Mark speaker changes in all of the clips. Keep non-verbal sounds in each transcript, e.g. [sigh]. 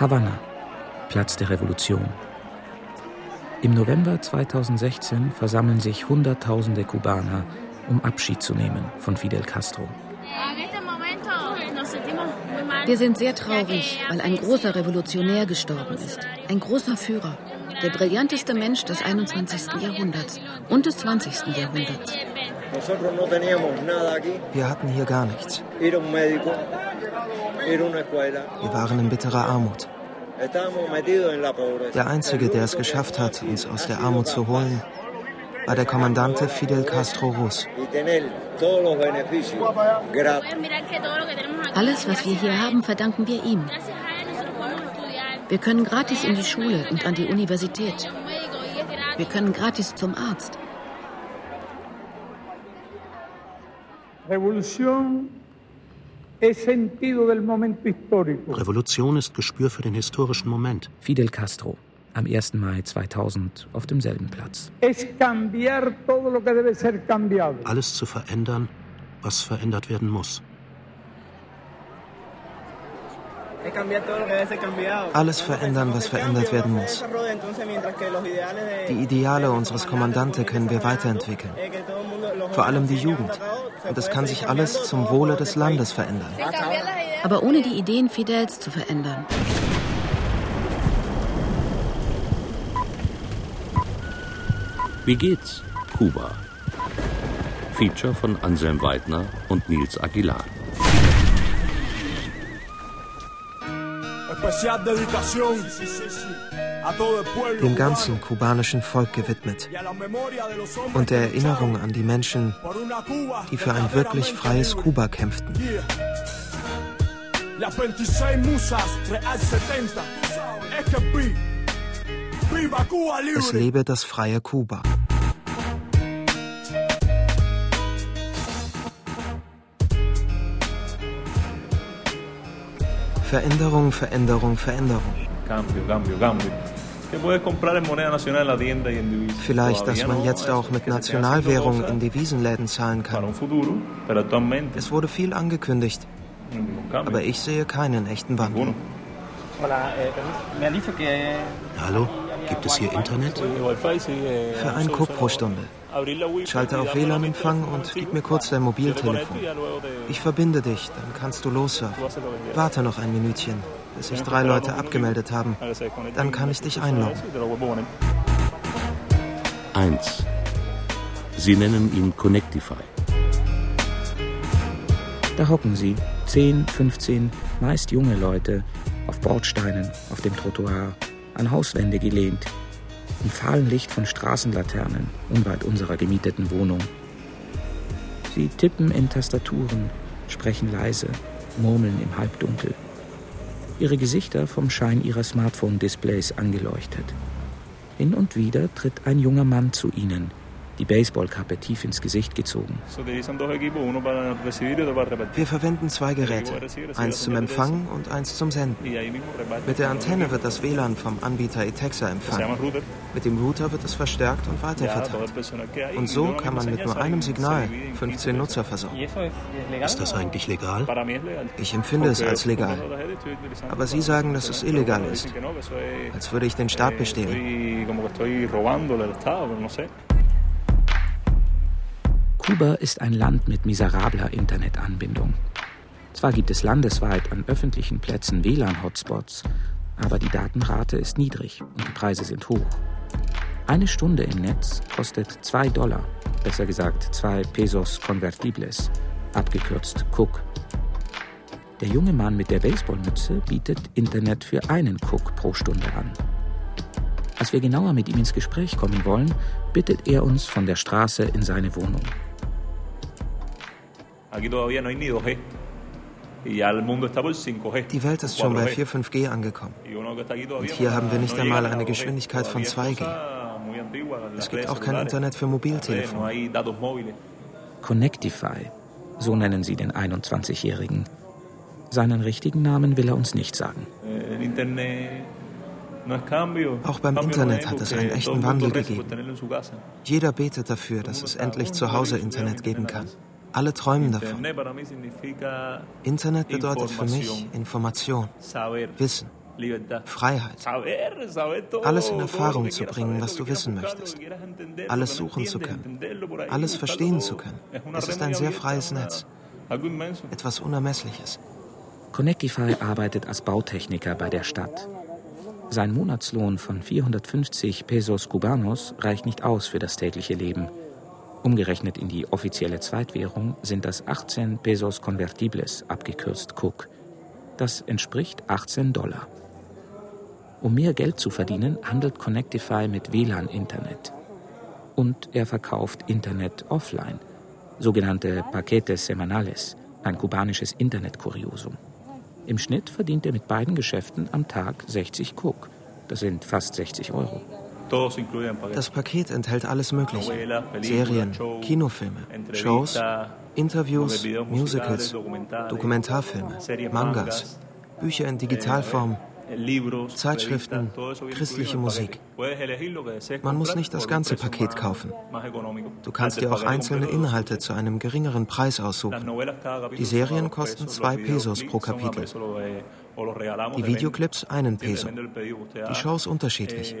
Speaker 1: Havanna, Platz der Revolution. Im November 2016 versammeln sich Hunderttausende Kubaner, um Abschied zu nehmen von Fidel Castro.
Speaker 2: Wir sind sehr traurig, weil ein großer Revolutionär gestorben ist. Ein großer Führer. Der brillanteste Mensch des 21. Jahrhunderts und des 20. Jahrhunderts.
Speaker 3: Wir hatten hier gar nichts. Wir waren in bitterer Armut. Der Einzige, der es geschafft hat, uns aus der Armut zu holen, war der Kommandante Fidel Castro Ruz.
Speaker 2: Alles, was wir hier haben, verdanken wir ihm. Wir können gratis in die Schule und an die Universität. Wir können gratis zum Arzt.
Speaker 4: Revolution
Speaker 5: ist Gespür für den historischen Moment.
Speaker 1: Fidel Castro am 1. Mai 2000 auf demselben Platz.
Speaker 5: Alles zu verändern, was verändert werden muss.
Speaker 3: Alles verändern, was verändert werden muss. Die Ideale unseres Kommandante können wir weiterentwickeln. Vor allem die Jugend. Und es kann sich alles zum Wohle des Landes verändern.
Speaker 2: Aber ohne die Ideen Fidels zu verändern.
Speaker 6: Wie geht's, Kuba? Feature von Anselm Weidner und Nils Aguilar.
Speaker 3: Dem ganzen kubanischen Volk gewidmet und der Erinnerung an die Menschen, die für ein wirklich freies Kuba kämpften. Es lebe das freie Kuba. Veränderung, Veränderung, Veränderung. Cambio, cambio, cambio. Vielleicht, dass man jetzt auch mit Nationalwährung in Devisenläden zahlen kann. Es wurde viel angekündigt, aber ich sehe keinen echten Wandel.
Speaker 5: Hallo, gibt es hier Internet?
Speaker 3: Für einen Cook pro Stunde. Schalte auf WLAN-Empfang und gib mir kurz dein Mobiltelefon. Ich verbinde dich, dann kannst du lossurfen. Warte noch ein Minütchen, bis sich drei Leute abgemeldet haben. Dann kann ich dich einloggen.
Speaker 6: Eins. Sie nennen ihn Connectify.
Speaker 1: Da hocken sie, 10, 15, meist junge Leute, auf Bordsteinen, auf dem Trottoir, an Hauswände gelehnt, im fahlen Licht von Straßenlaternen unweit unserer gemieteten Wohnung. Sie tippen in Tastaturen, sprechen leise, murmeln im Halbdunkel. Ihre Gesichter vom Schein ihrer Smartphone-Displays angeleuchtet. Hin und wieder tritt ein junger Mann zu ihnen, die Baseballkappe tief ins Gesicht gezogen.
Speaker 3: Wir verwenden zwei Geräte, eins zum Empfangen und eins zum Senden. Mit der Antenne wird das WLAN vom Anbieter Etexa empfangen. Mit dem Router wird es verstärkt und weiterverteilt. Und so kann man mit nur einem Signal 15 Nutzer versorgen.
Speaker 5: Ist das eigentlich legal?
Speaker 3: Ich empfinde es als legal. Aber Sie sagen, dass es illegal ist. Als würde ich den Staat bestehlen.
Speaker 1: Kuba ist ein Land mit miserabler Internetanbindung. Zwar gibt es landesweit an öffentlichen Plätzen WLAN-Hotspots, aber die Datenrate ist niedrig und die Preise sind hoch. Eine Stunde im Netz kostet 2 Dollar, besser gesagt 2 Pesos Convertibles, abgekürzt Cook. Der junge Mann mit der Baseballmütze bietet Internet für einen Cook pro Stunde an. Als wir genauer mit ihm ins Gespräch kommen wollen, bittet er uns von der Straße in seine Wohnung.
Speaker 3: Die Welt ist schon bei 4, 5G angekommen. Und hier haben wir nicht einmal eine Geschwindigkeit von 2G. Es gibt auch kein Internet für Mobiltelefon.
Speaker 1: Connectify, so nennen sie den 21-Jährigen. Seinen richtigen Namen will er uns nicht sagen.
Speaker 3: Eh, auch beim Internet hat es einen echten Wandel gegeben. Jeder betet dafür, dass es endlich zu Hause Internet geben kann. Alle träumen davon. Internet bedeutet für mich Information, Wissen. Freiheit. Alles in Erfahrung zu bringen, was du wissen möchtest. Alles suchen zu können. Alles verstehen zu können. Es ist ein sehr freies Netz. Etwas Unermessliches.
Speaker 1: Connectify arbeitet als Bautechniker bei der Stadt. Sein Monatslohn von 450 Pesos Cubanos reicht nicht aus für das tägliche Leben. Umgerechnet in die offizielle Zweitwährung sind das 18 Pesos Convertibles, abgekürzt Cook. Das entspricht 18 Dollar. Um mehr Geld zu verdienen, handelt Connectify mit WLAN-Internet. Und er verkauft Internet offline, sogenannte Paquetes Semanales, ein kubanisches Internetkuriosum. Im Schnitt verdient er mit beiden Geschäften am Tag 60 Cook. Das sind fast 60 Euro.
Speaker 3: Das Paket enthält alles Mögliche. Serien, Kinofilme, Shows, Interviews, Musicals, Dokumentarfilme, Mangas, Bücher in Digitalform, Zeitschriften, christliche Musik. Man muss nicht das ganze Paket kaufen. Du kannst dir auch einzelne Inhalte zu einem geringeren Preis aussuchen. Die Serien kosten zwei Pesos pro Kapitel. Die Videoclips einen Peso. Die Shows unterschiedlich.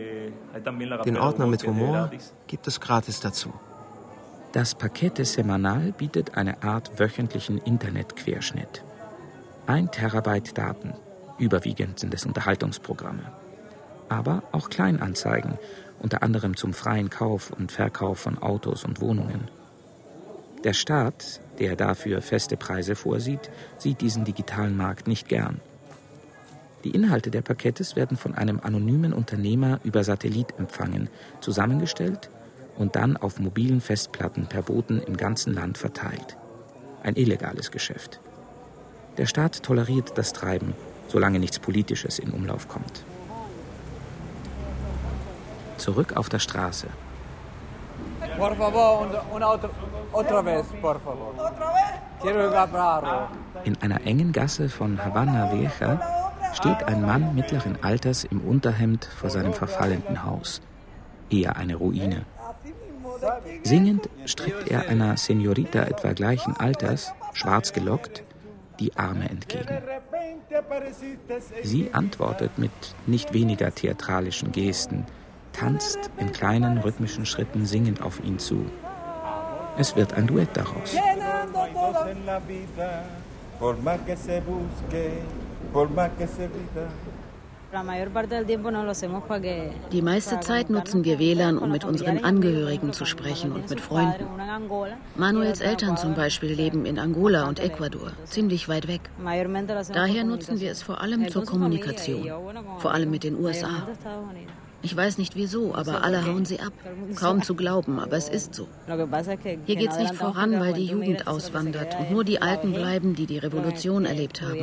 Speaker 3: Den Ordner mit Humor gibt es gratis dazu.
Speaker 1: Das Paquete Semanal bietet eine Art wöchentlichen Internetquerschnitt. Ein Terabyte Daten, Überwiegend sind es Unterhaltungsprogramme. Aber auch Kleinanzeigen, unter anderem zum freien Kauf und Verkauf von Autos und Wohnungen. Der Staat, der dafür feste Preise vorsieht, sieht diesen digitalen Markt nicht gern. Die Inhalte der Paketes werden von einem anonymen Unternehmer über Satellit empfangen, zusammengestellt und dann auf mobilen Festplatten per Boten im ganzen Land verteilt. Ein illegales Geschäft. Der Staat toleriert das Treiben solange nichts Politisches in Umlauf kommt. Zurück auf der Straße. In einer engen Gasse von Havana Vieja steht ein Mann mittleren Alters im Unterhemd vor seinem verfallenden Haus. Eher eine Ruine. Singend streckt er einer Senorita etwa gleichen Alters, schwarz gelockt, die Arme entgegen. Sie antwortet mit nicht weniger theatralischen Gesten, tanzt in kleinen rhythmischen Schritten singend auf ihn zu. Es wird ein Duett daraus.
Speaker 2: Die meiste Zeit nutzen wir WLAN, um mit unseren Angehörigen zu sprechen und mit Freunden. Manuels Eltern zum Beispiel leben in Angola und Ecuador, ziemlich weit weg. Daher nutzen wir es vor allem zur Kommunikation, vor allem mit den USA. Ich weiß nicht wieso, aber alle hauen sie ab. Kaum zu glauben, aber es ist so. Hier geht es nicht voran, weil die Jugend auswandert und nur die Alten bleiben, die die Revolution erlebt haben.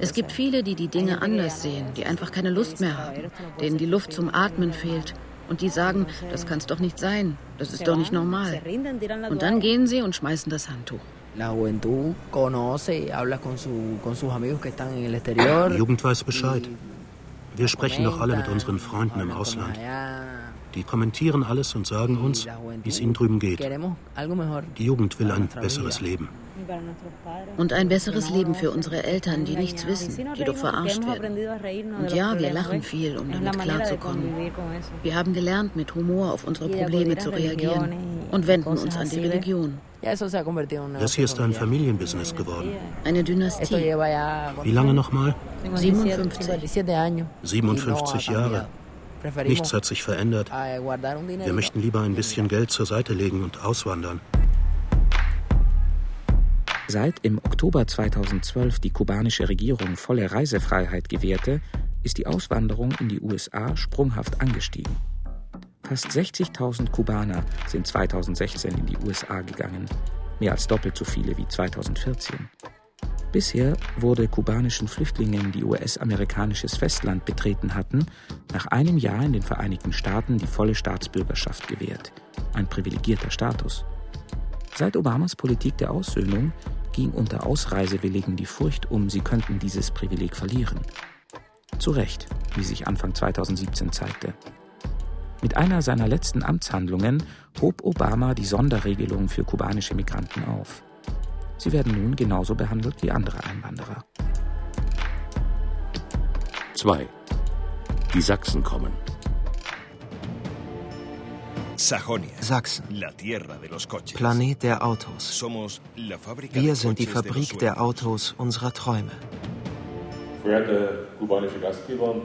Speaker 2: Es gibt viele, die die Dinge anders sehen, die einfach keine Lust mehr haben, denen die Luft zum Atmen fehlt und die sagen, das kann es doch nicht sein, das ist doch nicht normal. Und dann gehen sie und schmeißen das Handtuch.
Speaker 5: Die Jugend weiß Bescheid. Wir sprechen doch alle mit unseren Freunden im Ausland. Die kommentieren alles und sagen uns, wie es ihnen drüben geht. Die Jugend will ein besseres Leben.
Speaker 2: Und ein besseres Leben für unsere Eltern, die nichts wissen, die doch verarscht werden. Und ja, wir lachen viel, um damit klarzukommen. Wir haben gelernt, mit Humor auf unsere Probleme zu reagieren und wenden uns an die Religion.
Speaker 5: Das hier ist ein Familienbusiness geworden.
Speaker 2: Eine Dynastie.
Speaker 5: Wie lange nochmal?
Speaker 2: 57.
Speaker 5: 57 Jahre. Nichts hat sich verändert. Wir möchten lieber ein bisschen Geld zur Seite legen und auswandern.
Speaker 1: Seit im Oktober 2012 die kubanische Regierung volle Reisefreiheit gewährte, ist die Auswanderung in die USA sprunghaft angestiegen. Fast 60.000 Kubaner sind 2016 in die USA gegangen, mehr als doppelt so viele wie 2014. Bisher wurde kubanischen Flüchtlingen, die US-amerikanisches Festland betreten hatten, nach einem Jahr in den Vereinigten Staaten die volle Staatsbürgerschaft gewährt, ein privilegierter Status. Seit Obamas Politik der Aussöhnung ging unter Ausreisewilligen die Furcht um, sie könnten dieses Privileg verlieren. Zu Recht, wie sich Anfang 2017 zeigte. Mit einer seiner letzten Amtshandlungen hob Obama die Sonderregelung für kubanische Migranten auf. Sie werden nun genauso behandelt wie andere Einwanderer.
Speaker 6: 2. Die Sachsen kommen.
Speaker 3: Sachsen. Planet der Autos. Wir sind die Fabrik der Autos unserer Träume.
Speaker 4: Verehrte kubanische Gastgeber,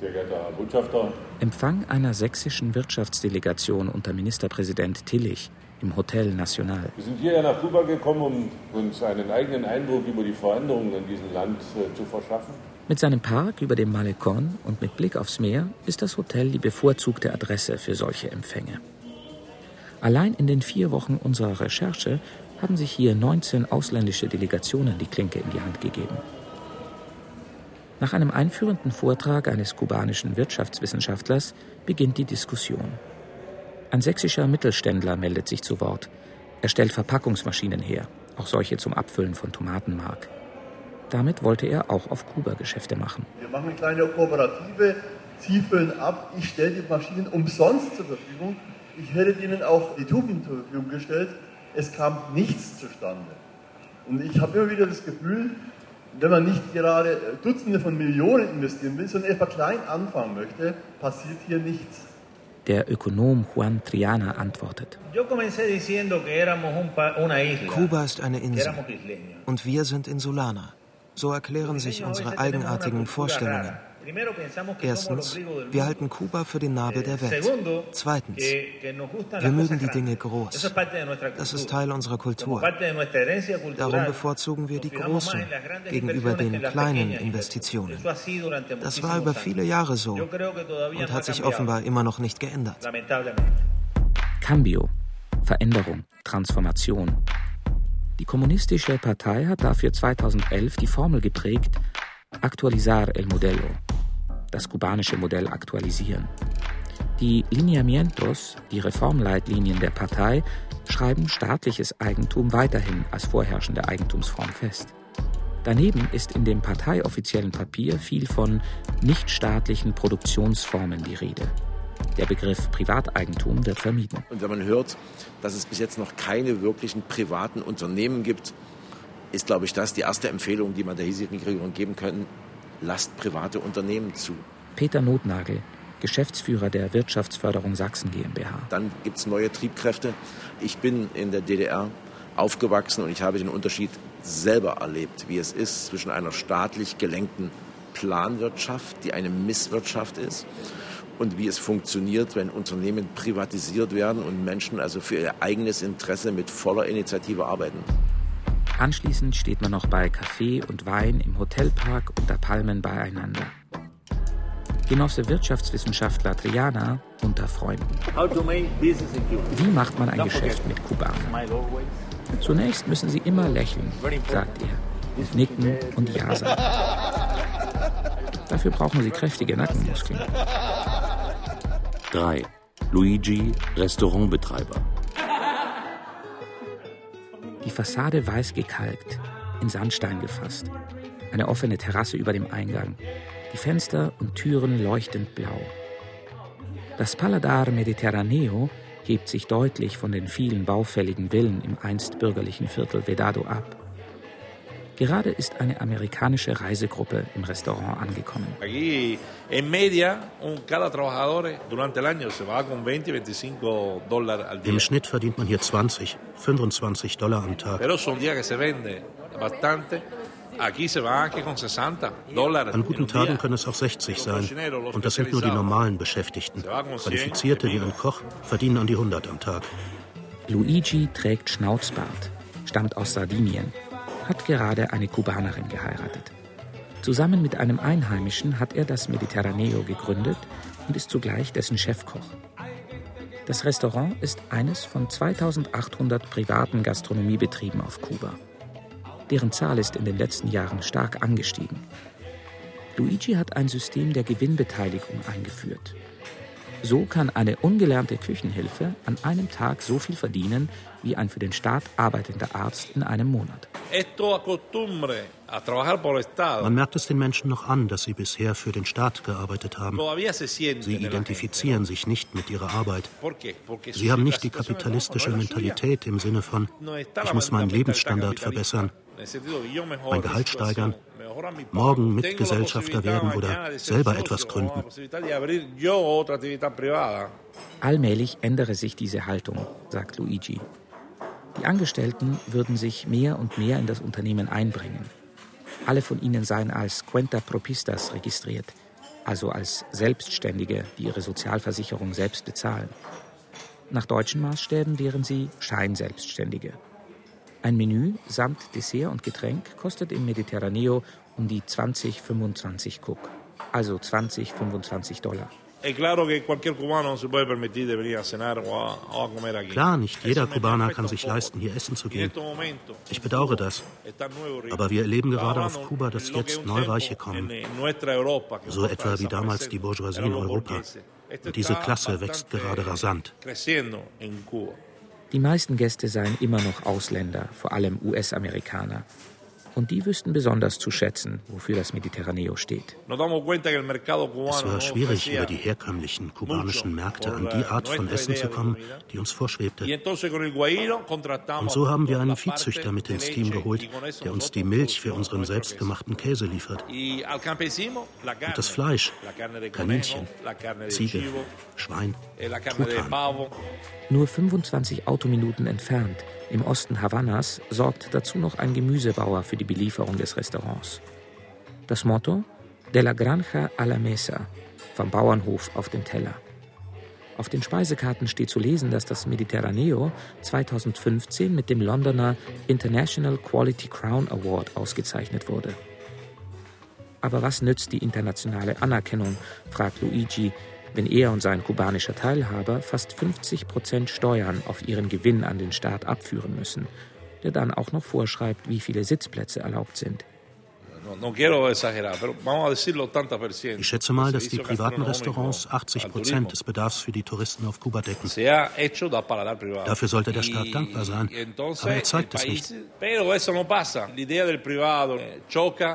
Speaker 4: sehr geehrter Herr Botschafter.
Speaker 1: Empfang einer sächsischen Wirtschaftsdelegation unter Ministerpräsident Tillich im Hotel National.
Speaker 4: Wir sind hierher nach Kuba gekommen, um uns einen eigenen Eindruck über die Veränderungen in diesem Land äh, zu verschaffen.
Speaker 1: Mit seinem Park über dem Malecon und mit Blick aufs Meer ist das Hotel die bevorzugte Adresse für solche Empfänge. Allein in den vier Wochen unserer Recherche haben sich hier 19 ausländische Delegationen die Klinke in die Hand gegeben. Nach einem einführenden Vortrag eines kubanischen Wirtschaftswissenschaftlers beginnt die Diskussion. Ein sächsischer Mittelständler meldet sich zu Wort. Er stellt Verpackungsmaschinen her, auch solche zum Abfüllen von Tomatenmark. Damit wollte er auch auf Kuba Geschäfte machen.
Speaker 7: Wir machen eine kleine Kooperative, Sie füllen ab, ich stelle die Maschinen umsonst zur Verfügung. Ich hätte Ihnen auch die Tuben zur Verfügung gestellt. Es kam nichts zustande. Und ich habe immer wieder das Gefühl, wenn man nicht gerade Dutzende von Millionen investieren will, sondern etwa klein anfangen möchte, passiert hier nichts.
Speaker 1: Der Ökonom Juan Triana antwortet.
Speaker 3: Kuba ist eine Insel und wir sind Insulaner. So erklären sich unsere eigenartigen Vorstellungen. Erstens, wir halten Kuba für den Nabel der Welt. Zweitens, wir mögen die Dinge groß. Das ist Teil unserer Kultur. Darum bevorzugen wir die großen gegenüber den kleinen Investitionen. Das war über viele Jahre so und hat sich offenbar immer noch nicht geändert.
Speaker 1: Cambio, Veränderung, Transformation. Die Kommunistische Partei hat dafür 2011 die Formel geprägt, Actualizar el modelo, das kubanische Modell aktualisieren. Die Lineamientos, die Reformleitlinien der Partei, schreiben staatliches Eigentum weiterhin als vorherrschende Eigentumsform fest. Daneben ist in dem parteioffiziellen Papier viel von nichtstaatlichen Produktionsformen die Rede. Der Begriff Privateigentum wird vermieden.
Speaker 8: Und wenn man hört, dass es bis jetzt noch keine wirklichen privaten Unternehmen gibt, ist, glaube ich, das die erste Empfehlung, die man der hiesigen Regierung geben kann. Lasst private Unternehmen zu.
Speaker 1: Peter Notnagel, Geschäftsführer der Wirtschaftsförderung Sachsen GmbH.
Speaker 8: Dann gibt es neue Triebkräfte. Ich bin in der DDR aufgewachsen und ich habe den Unterschied selber erlebt, wie es ist zwischen einer staatlich gelenkten Planwirtschaft, die eine Misswirtschaft ist, und wie es funktioniert, wenn Unternehmen privatisiert werden und Menschen also für ihr eigenes Interesse mit voller Initiative arbeiten.
Speaker 1: Anschließend steht man noch bei Kaffee und Wein im Hotelpark unter Palmen beieinander. Genosse Wirtschaftswissenschaftler Triana unter Freunden. Wie macht man ein Geschäft mit Kubanern? Zunächst müssen sie immer lächeln, sagt er, und nicken und Ja sagen. Dafür brauchen sie kräftige Nackenmuskeln.
Speaker 6: 3. Luigi, Restaurantbetreiber.
Speaker 1: Die Fassade weiß gekalkt, in Sandstein gefasst. Eine offene Terrasse über dem Eingang. Die Fenster und Türen leuchtend blau. Das Paladar Mediterraneo hebt sich deutlich von den vielen baufälligen Villen im einst bürgerlichen Viertel Vedado ab. Gerade ist eine amerikanische Reisegruppe im Restaurant angekommen.
Speaker 5: Im Schnitt verdient man hier 20, 25 Dollar am Tag. An guten Tagen können es auch 60 sein. Und das sind nur die normalen Beschäftigten. Qualifizierte wie ein Koch verdienen an die 100 am Tag.
Speaker 1: Luigi trägt Schnauzbart, stammt aus Sardinien hat gerade eine Kubanerin geheiratet. Zusammen mit einem Einheimischen hat er das Mediterraneo gegründet und ist zugleich dessen Chefkoch. Das Restaurant ist eines von 2800 privaten Gastronomiebetrieben auf Kuba. Deren Zahl ist in den letzten Jahren stark angestiegen. Luigi hat ein System der Gewinnbeteiligung eingeführt. So kann eine ungelernte Küchenhilfe an einem Tag so viel verdienen wie ein für den Staat arbeitender Arzt in einem Monat.
Speaker 5: Man merkt es den Menschen noch an, dass sie bisher für den Staat gearbeitet haben. Sie identifizieren sich nicht mit ihrer Arbeit. Sie haben nicht die kapitalistische Mentalität im Sinne von, ich muss meinen Lebensstandard verbessern, mein Gehalt steigern morgen Mitgesellschafter werden oder selber etwas gründen.
Speaker 1: Allmählich ändere sich diese Haltung, sagt Luigi. Die Angestellten würden sich mehr und mehr in das Unternehmen einbringen. Alle von ihnen seien als Cuenta Propistas registriert, also als Selbstständige, die ihre Sozialversicherung selbst bezahlen. Nach deutschen Maßstäben wären sie Scheinselbstständige. Ein Menü samt Dessert und Getränk kostet im Mediterraneo um die 20, 25 Cook, also 20, 25 Dollar.
Speaker 5: Klar, nicht jeder Kubaner kann sich leisten, hier essen zu gehen. Ich bedauere das. Aber wir erleben gerade auf Kuba, dass jetzt Neureiche kommen. So etwa wie damals die Bourgeoisie in Europa. Und diese Klasse wächst gerade rasant.
Speaker 1: Die meisten Gäste seien immer noch Ausländer, vor allem US-Amerikaner. Und die wüssten besonders zu schätzen, wofür das Mediterraneo steht.
Speaker 5: Es war schwierig, über die herkömmlichen kubanischen Märkte an die Art von Essen zu kommen, die uns vorschwebte. Und so haben wir einen Viehzüchter mit ins Team geholt, der uns die Milch für unseren selbstgemachten Käse liefert. Und das Fleisch, Kaninchen, Ziege, Schwein, Truthahn.
Speaker 1: Nur 25 Autominuten entfernt im Osten Havannas sorgt dazu noch ein Gemüsebauer für die Belieferung des Restaurants. Das Motto? De la Granja a la Mesa, vom Bauernhof auf den Teller. Auf den Speisekarten steht zu lesen, dass das Mediterraneo 2015 mit dem Londoner International Quality Crown Award ausgezeichnet wurde. Aber was nützt die internationale Anerkennung, fragt Luigi, wenn er und sein kubanischer Teilhaber fast 50 Prozent Steuern auf ihren Gewinn an den Staat abführen müssen, der dann auch noch vorschreibt, wie viele Sitzplätze erlaubt sind.
Speaker 5: Ich schätze mal, dass die privaten Restaurants 80 Prozent des Bedarfs für die Touristen auf Kuba decken. Dafür sollte der Staat dankbar sein, aber er zeigt es nicht.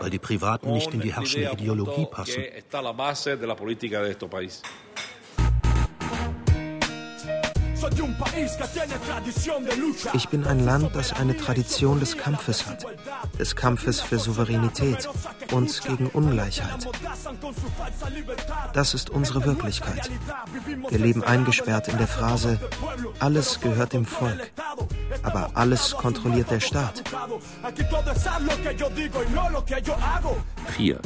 Speaker 5: Weil die Privaten nicht in die herrschende Ideologie passen.
Speaker 3: Ich bin ein Land, das eine Tradition des Kampfes hat, des Kampfes für Souveränität und gegen Ungleichheit. Das ist unsere Wirklichkeit. Wir leben eingesperrt in der Phrase, alles gehört dem Volk, aber alles kontrolliert der Staat.
Speaker 6: 4.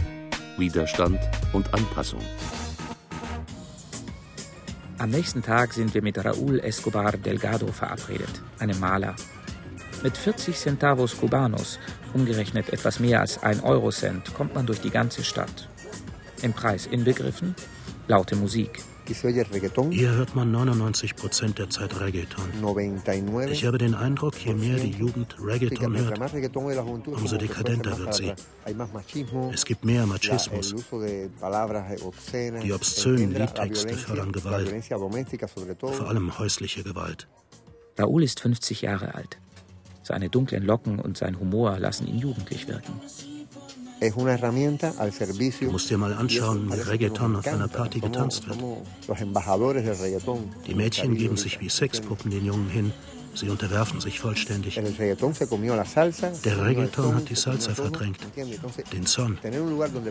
Speaker 6: Widerstand und Anpassung.
Speaker 1: Am nächsten Tag sind wir mit Raúl Escobar Delgado verabredet, einem Maler. Mit 40 Centavos Cubanos, umgerechnet etwas mehr als ein Eurocent, kommt man durch die ganze Stadt. Im Preis inbegriffen laute Musik.
Speaker 5: Hier hört man 99 Prozent der Zeit Reggaeton. Ich habe den Eindruck, je mehr die Jugend Reggaeton hört, umso dekadenter wird sie. Es gibt mehr Machismus. Die obszönen Liedtexte fördern Gewalt, vor allem häusliche Gewalt.
Speaker 1: Raúl ist 50 Jahre alt. Seine dunklen Locken und sein Humor lassen ihn jugendlich wirken.
Speaker 5: Du musst dir mal anschauen, wie Reggaeton auf einer Party getanzt wird. Die Mädchen geben sich wie Sexpuppen den Jungen hin. Sie unterwerfen sich vollständig. Der Reggaeton hat die Salsa verdrängt, den Son.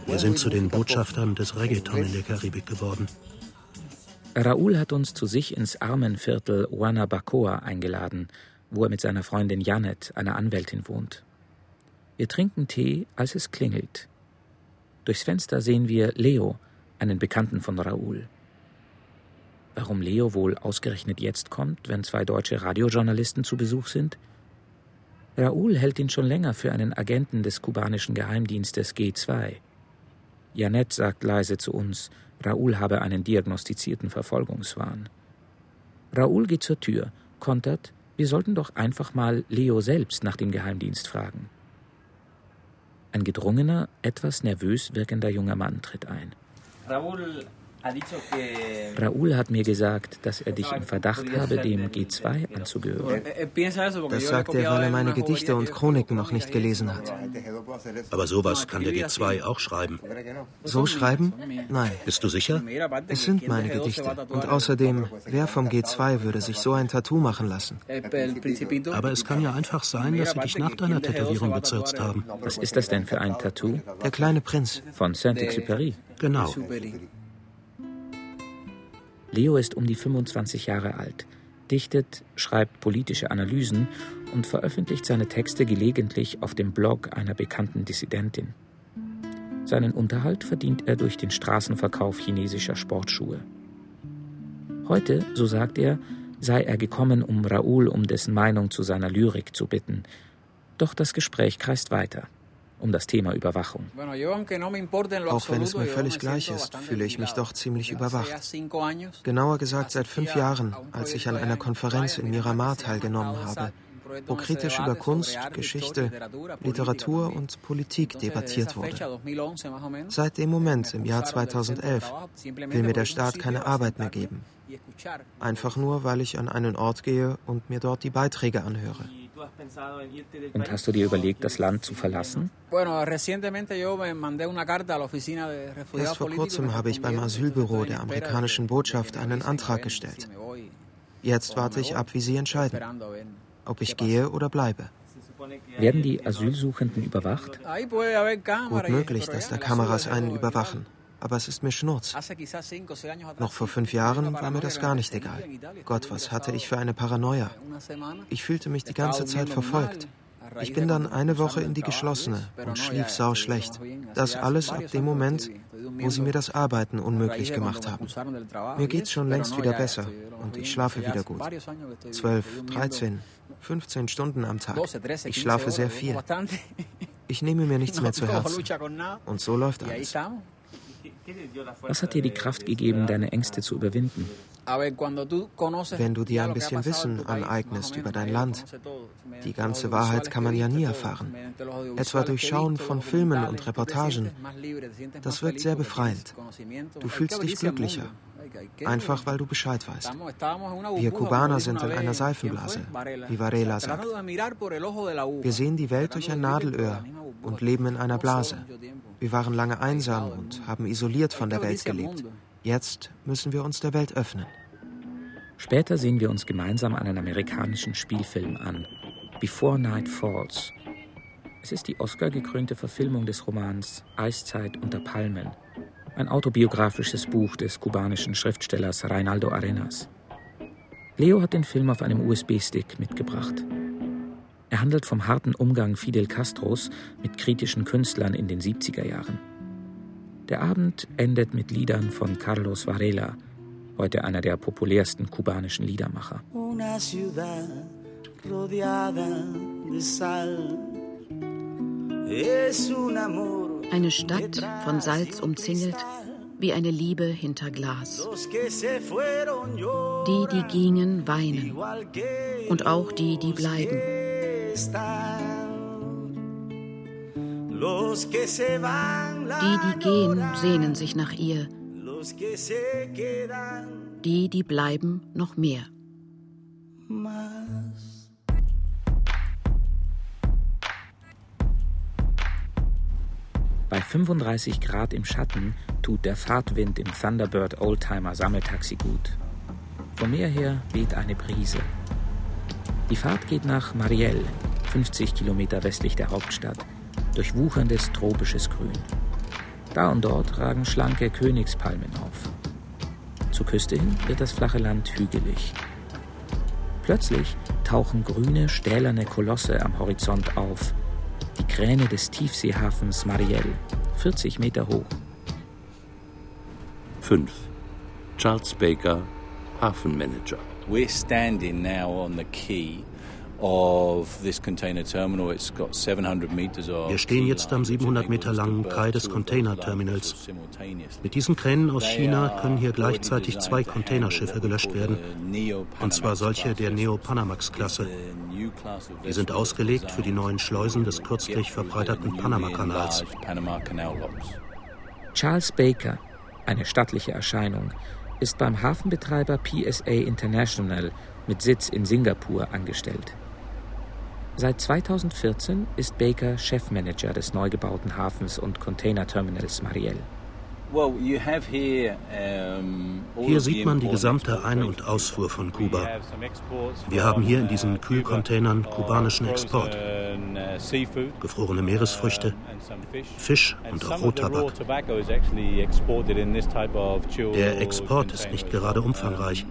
Speaker 5: Wir sind zu den Botschaftern des Reggaeton in der Karibik geworden.
Speaker 1: Raúl hat uns zu sich ins Armenviertel Huanabacoa eingeladen, wo er mit seiner Freundin Janet, einer Anwältin, wohnt. Wir trinken Tee, als es klingelt. Durchs Fenster sehen wir Leo, einen Bekannten von Raoul. Warum Leo wohl ausgerechnet jetzt kommt, wenn zwei deutsche Radiojournalisten zu Besuch sind? Raoul hält ihn schon länger für einen Agenten des kubanischen Geheimdienstes G2. Janet sagt leise zu uns, Raoul habe einen diagnostizierten Verfolgungswahn. Raoul geht zur Tür, kontert, wir sollten doch einfach mal Leo selbst nach dem Geheimdienst fragen. Ein gedrungener, etwas nervös wirkender junger Mann tritt ein.
Speaker 9: Raúl,
Speaker 1: Raúl hat mir gesagt, dass er dich im Verdacht habe, dem G2 anzugehören.
Speaker 3: Das sagt er, weil er meine Gedichte und Chroniken noch nicht gelesen hat.
Speaker 5: Aber sowas kann der G2 auch schreiben.
Speaker 3: So schreiben? Nein.
Speaker 5: Bist du sicher?
Speaker 3: Es sind meine Gedichte. Und außerdem, wer vom G2 würde sich so ein Tattoo machen lassen?
Speaker 5: Aber es kann ja einfach sein, dass sie dich nach deiner Tätowierung bezirzt haben.
Speaker 1: Was ist das denn für ein Tattoo?
Speaker 3: Der kleine Prinz.
Speaker 1: Von Saint-Exupéry.
Speaker 5: Genau.
Speaker 1: Leo ist um die 25 Jahre alt, dichtet, schreibt politische Analysen und veröffentlicht seine Texte gelegentlich auf dem Blog einer bekannten Dissidentin. Seinen Unterhalt verdient er durch den Straßenverkauf chinesischer Sportschuhe. Heute, so sagt er, sei er gekommen, um Raoul um dessen Meinung zu seiner Lyrik zu bitten. Doch das Gespräch kreist weiter um das Thema Überwachung.
Speaker 3: Auch wenn es mir völlig gleich ist, fühle ich mich doch ziemlich überwacht. Genauer gesagt seit fünf Jahren, als ich an einer Konferenz in Miramar teilgenommen habe, wo kritisch über Kunst, Geschichte, Literatur und Politik debattiert wurde. Seit dem Moment im Jahr 2011 will mir der Staat keine Arbeit mehr geben. Einfach nur, weil ich an einen Ort gehe und mir dort die Beiträge anhöre.
Speaker 1: Und hast du dir überlegt, das Land zu verlassen?
Speaker 3: Erst vor kurzem habe ich beim Asylbüro der amerikanischen Botschaft einen Antrag gestellt. Jetzt warte ich ab, wie sie entscheiden, ob ich gehe oder bleibe.
Speaker 1: Werden die Asylsuchenden überwacht?
Speaker 3: Gut möglich, dass da Kameras einen überwachen aber es ist mir Schnurz. Noch vor fünf Jahren war mir das gar nicht egal. Gott, was hatte ich für eine Paranoia? Ich fühlte mich die ganze Zeit verfolgt. Ich bin dann eine Woche in die geschlossene und schlief sau schlecht. Das alles ab dem Moment, wo sie mir das Arbeiten unmöglich gemacht haben. Mir geht's schon längst wieder besser und ich schlafe wieder gut. Zwölf, dreizehn, 15 Stunden am Tag. Ich schlafe sehr viel. Ich nehme mir nichts [laughs] mehr zu Herzen. Und so läuft alles.
Speaker 1: Was hat dir die Kraft gegeben, deine Ängste zu überwinden?
Speaker 3: Wenn du dir ein bisschen Wissen aneignest über dein Land, die ganze Wahrheit kann man ja nie erfahren. Etwa durch Schauen von Filmen und Reportagen. Das wirkt sehr befreiend. Du fühlst dich glücklicher. Einfach weil du Bescheid weißt. Wir Kubaner sind in einer Seifenblase, wie Varela sagt. Wir sehen die Welt durch ein Nadelöhr und leben in einer Blase. Wir waren lange einsam und haben isoliert von der Welt gelebt. Jetzt müssen wir uns der Welt öffnen.
Speaker 1: Später sehen wir uns gemeinsam einen amerikanischen Spielfilm an, Before Night Falls. Es ist die Oscar-gekrönte Verfilmung des Romans Eiszeit unter Palmen, ein autobiografisches Buch des kubanischen Schriftstellers Reinaldo Arenas. Leo hat den Film auf einem USB-Stick mitgebracht. Er handelt vom harten Umgang Fidel Castros mit kritischen Künstlern in den 70er Jahren. Der Abend endet mit Liedern von Carlos Varela, heute einer der populärsten kubanischen Liedermacher.
Speaker 2: Eine Stadt von Salz umzingelt, wie eine Liebe hinter Glas. Die, die gingen, weinen. Und auch die, die bleiben. Die, die gehen, sehnen sich nach ihr. Die, die bleiben, noch mehr.
Speaker 1: Bei 35 Grad im Schatten tut der Fahrtwind im Thunderbird Oldtimer Sammeltaxi gut. Vom Meer her weht eine Brise. Die Fahrt geht nach Marielle, 50 Kilometer westlich der Hauptstadt, durch wucherndes tropisches Grün. Da und dort ragen schlanke Königspalmen auf. Zur Küste hin wird das flache Land hügelig. Plötzlich tauchen grüne, stählerne Kolosse am Horizont auf. Die Kräne des Tiefseehafens Marielle, 40 Meter hoch.
Speaker 6: 5. Charles Baker, Hafenmanager.
Speaker 9: We're standing now on the quay wir
Speaker 5: stehen jetzt am 700 Meter langen Kai des Containerterminals. Mit diesen Kränen aus China können hier gleichzeitig zwei Containerschiffe gelöscht werden, und zwar solche der Neo-Panamax-Klasse. Die sind ausgelegt für die neuen Schleusen des kürzlich verbreiterten Panama-Kanals.
Speaker 1: Charles Baker, eine stattliche Erscheinung, ist beim Hafenbetreiber PSA International mit Sitz in Singapur angestellt. Seit 2014 ist Baker Chefmanager des neu gebauten Hafens und Containerterminals Mariel.
Speaker 5: Hier sieht man die gesamte Ein- und Ausfuhr von Kuba. Wir haben hier in diesen Kühlcontainern kubanischen Export. Gefrorene Meeresfrüchte, Fisch und auch Rottabak. Der Export ist nicht gerade umfangreich.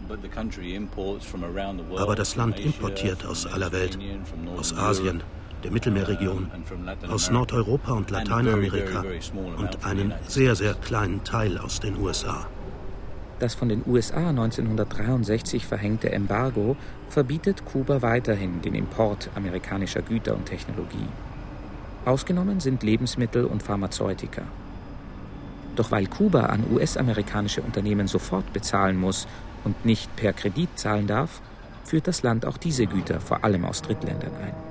Speaker 5: Aber das Land importiert aus aller Welt, aus Asien, der Mittelmeerregion, aus Nordeuropa und Lateinamerika und einen sehr, sehr kleinen Teil aus den USA.
Speaker 1: Das von den USA 1963 verhängte Embargo verbietet Kuba weiterhin den Import amerikanischer Güter und Technologie. Ausgenommen sind Lebensmittel und Pharmazeutika. Doch weil Kuba an US-amerikanische Unternehmen sofort bezahlen muss und nicht per Kredit zahlen darf, führt das Land auch diese Güter vor allem aus Drittländern ein.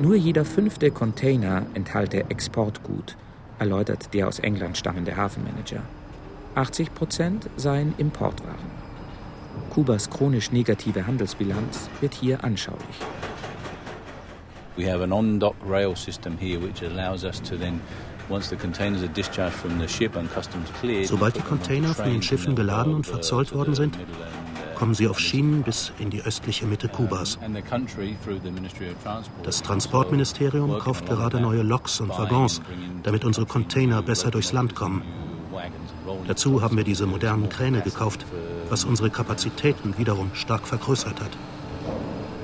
Speaker 1: Nur jeder fünfte Container enthalte Exportgut, erläutert der aus England stammende Hafenmanager. 80 Prozent seien Importwaren. Kubas chronisch negative Handelsbilanz wird hier anschaulich. We have an on-dock rail system here which allows us to then
Speaker 5: Sobald die Container von den Schiffen geladen und verzollt worden sind, kommen sie auf Schienen bis in die östliche Mitte Kubas. Das Transportministerium kauft gerade neue Loks und Waggons, damit unsere Container besser durchs Land kommen. Dazu haben wir diese modernen Kräne gekauft, was unsere Kapazitäten wiederum stark vergrößert hat.